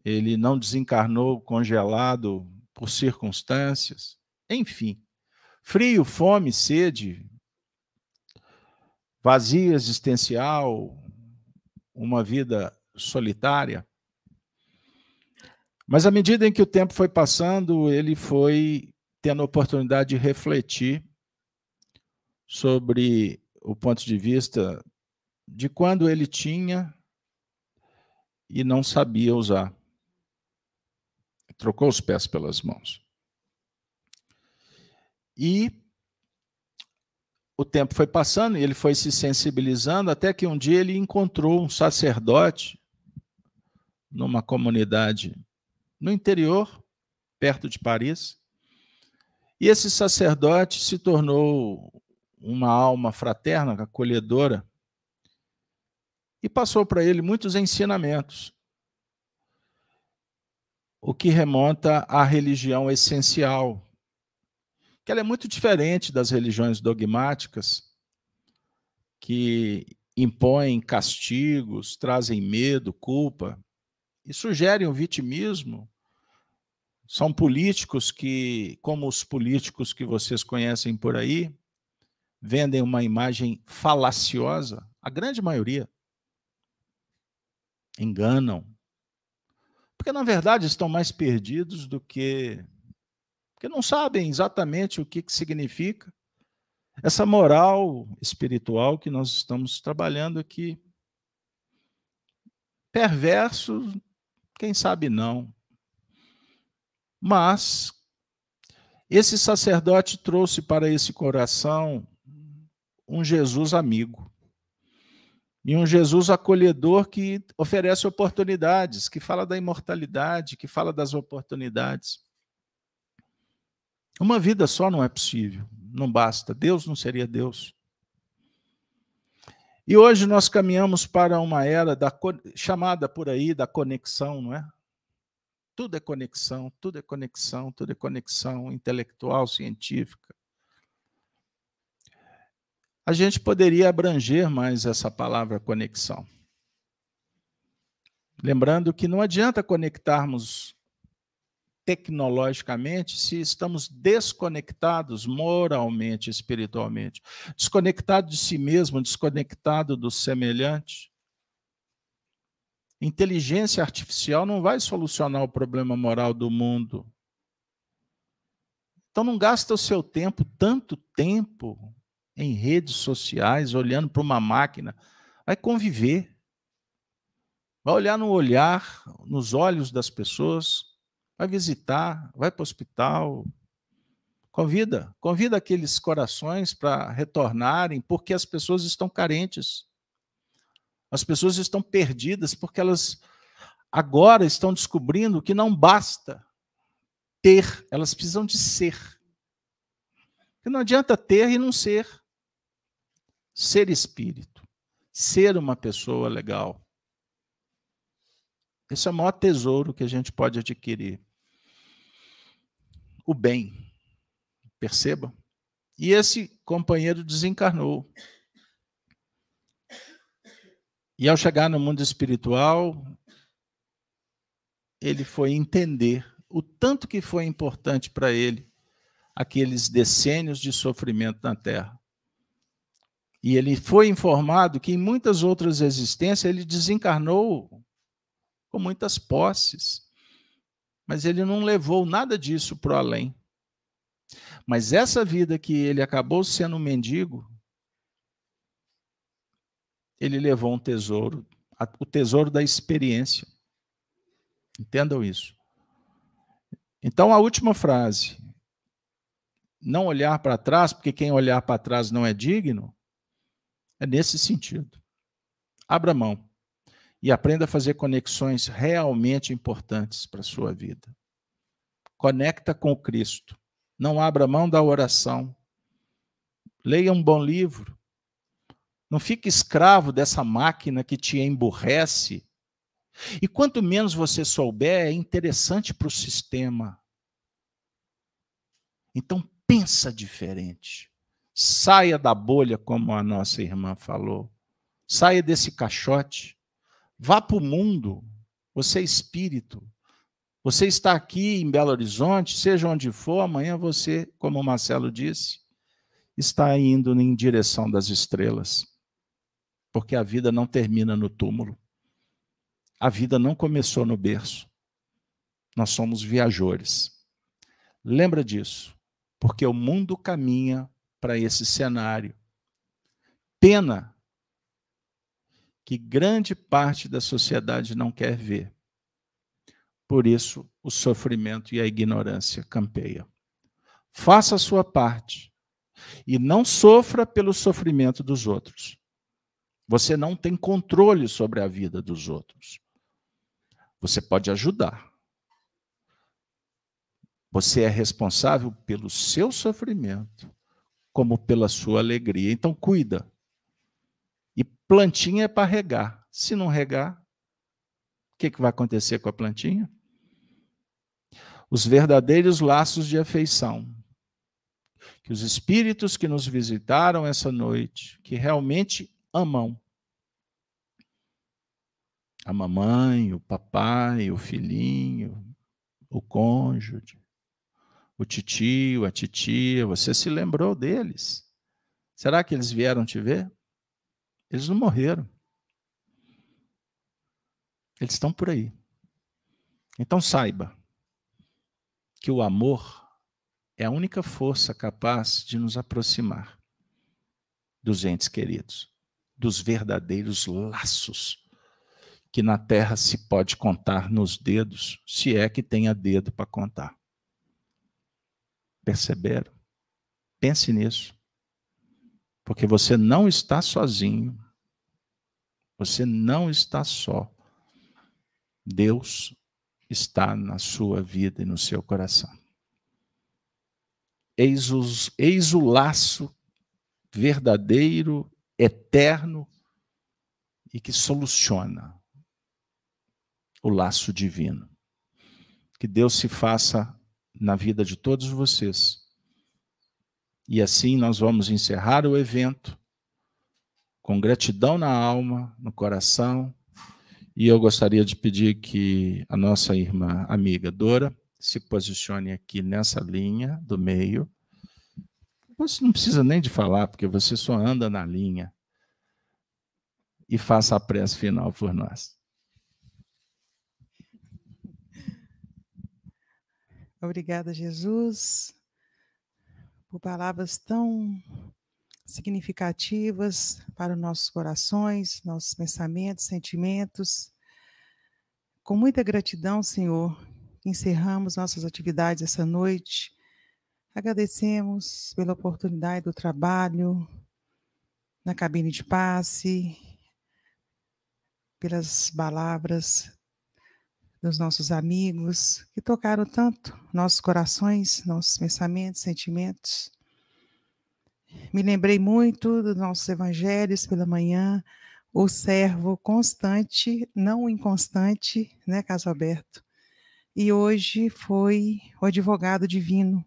ele não desencarnou congelado por circunstâncias. Enfim, frio, fome, sede, vazio existencial, uma vida solitária. Mas à medida em que o tempo foi passando, ele foi tendo a oportunidade de refletir sobre o ponto de vista de quando ele tinha e não sabia usar. Trocou os pés pelas mãos. E o tempo foi passando e ele foi se sensibilizando até que um dia ele encontrou um sacerdote numa comunidade no interior, perto de Paris. E esse sacerdote se tornou uma alma fraterna, acolhedora, e passou para ele muitos ensinamentos. O que remonta à religião essencial, que ela é muito diferente das religiões dogmáticas, que impõem castigos, trazem medo, culpa e sugerem o vitimismo. São políticos que, como os políticos que vocês conhecem por aí, vendem uma imagem falaciosa, a grande maioria. Enganam. Porque, na verdade, estão mais perdidos do que porque não sabem exatamente o que, que significa essa moral espiritual que nós estamos trabalhando aqui. Perverso, quem sabe não. Mas esse sacerdote trouxe para esse coração um Jesus amigo. E um Jesus acolhedor que oferece oportunidades, que fala da imortalidade, que fala das oportunidades. Uma vida só não é possível, não basta. Deus não seria Deus. E hoje nós caminhamos para uma era da, chamada por aí da conexão, não é? Tudo é conexão, tudo é conexão, tudo é conexão intelectual, científica. A gente poderia abranger mais essa palavra conexão. Lembrando que não adianta conectarmos tecnologicamente se estamos desconectados moralmente, espiritualmente, desconectado de si mesmo, desconectado do semelhante. Inteligência artificial não vai solucionar o problema moral do mundo. Então não gasta o seu tempo, tanto tempo, em redes sociais, olhando para uma máquina. Vai conviver. Vai olhar no olhar, nos olhos das pessoas, vai visitar, vai para o hospital. Convida, convida aqueles corações para retornarem, porque as pessoas estão carentes. As pessoas estão perdidas porque elas agora estão descobrindo que não basta ter, elas precisam de ser. Porque não adianta ter e não ser. Ser espírito, ser uma pessoa legal. Esse é o maior tesouro que a gente pode adquirir o bem. Perceba? E esse companheiro desencarnou. E ao chegar no mundo espiritual, ele foi entender o tanto que foi importante para ele aqueles decênios de sofrimento na Terra. E ele foi informado que em muitas outras existências ele desencarnou com muitas posses mas ele não levou nada disso para o além. Mas essa vida que ele acabou sendo um mendigo, ele levou um tesouro, o tesouro da experiência. Entendam isso. Então, a última frase. não olhar para trás, porque quem olhar para trás não é digno, é nesse sentido. Abra mão e aprenda a fazer conexões realmente importantes para a sua vida. Conecta com Cristo. Não abra mão da oração. Leia um bom livro. Não fique escravo dessa máquina que te emburrece. E quanto menos você souber, é interessante para o sistema. Então pensa diferente. Saia da bolha, como a nossa irmã falou. Saia desse caixote. Vá para o mundo. Você é espírito. Você está aqui em Belo Horizonte, seja onde for, amanhã você, como o Marcelo disse, está indo em direção das estrelas. Porque a vida não termina no túmulo. A vida não começou no berço. Nós somos viajores. Lembra disso, porque o mundo caminha para esse cenário. Pena que grande parte da sociedade não quer ver. Por isso, o sofrimento e a ignorância campeiam. Faça a sua parte e não sofra pelo sofrimento dos outros. Você não tem controle sobre a vida dos outros. Você pode ajudar. Você é responsável pelo seu sofrimento, como pela sua alegria. Então, cuida. Plantinha é para regar. Se não regar, o que, que vai acontecer com a plantinha? Os verdadeiros laços de afeição. Que os espíritos que nos visitaram essa noite, que realmente amam a mamãe, o papai, o filhinho, o cônjuge, o titio, a titia, você se lembrou deles? Será que eles vieram te ver? Eles não morreram. Eles estão por aí. Então saiba que o amor é a única força capaz de nos aproximar dos entes queridos, dos verdadeiros laços que na terra se pode contar nos dedos, se é que tenha dedo para contar. Perceberam? Pense nisso. Porque você não está sozinho. Você não está só. Deus está na sua vida e no seu coração. Eis, os, eis o laço verdadeiro, eterno e que soluciona o laço divino. Que Deus se faça na vida de todos vocês e assim nós vamos encerrar o evento com gratidão na alma, no coração. E eu gostaria de pedir que a nossa irmã amiga Dora se posicione aqui nessa linha do meio. Você não precisa nem de falar, porque você só anda na linha. E faça a prece final por nós. Obrigada, Jesus por palavras tão significativas para os nossos corações, nossos pensamentos, sentimentos. Com muita gratidão, Senhor, encerramos nossas atividades essa noite. Agradecemos pela oportunidade do trabalho na cabine de passe, pelas palavras dos nossos amigos, que tocaram tanto nossos corações, nossos pensamentos, sentimentos. Me lembrei muito dos nossos evangelhos pela manhã, o servo constante, não inconstante, né, caso aberto. E hoje foi o advogado divino.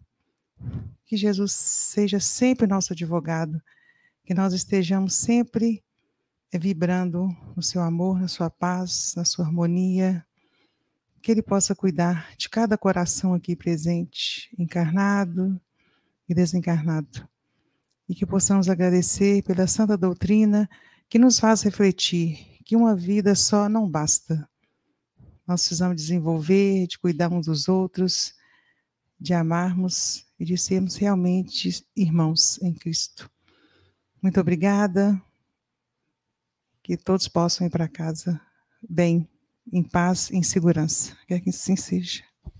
Que Jesus seja sempre nosso advogado, que nós estejamos sempre vibrando no seu amor, na sua paz, na sua harmonia, que Ele possa cuidar de cada coração aqui presente, encarnado e desencarnado. E que possamos agradecer pela santa doutrina que nos faz refletir que uma vida só não basta. Nós precisamos desenvolver, de cuidar uns dos outros, de amarmos e de sermos realmente irmãos em Cristo. Muito obrigada. Que todos possam ir para casa bem em paz, em segurança. Quer que assim seja.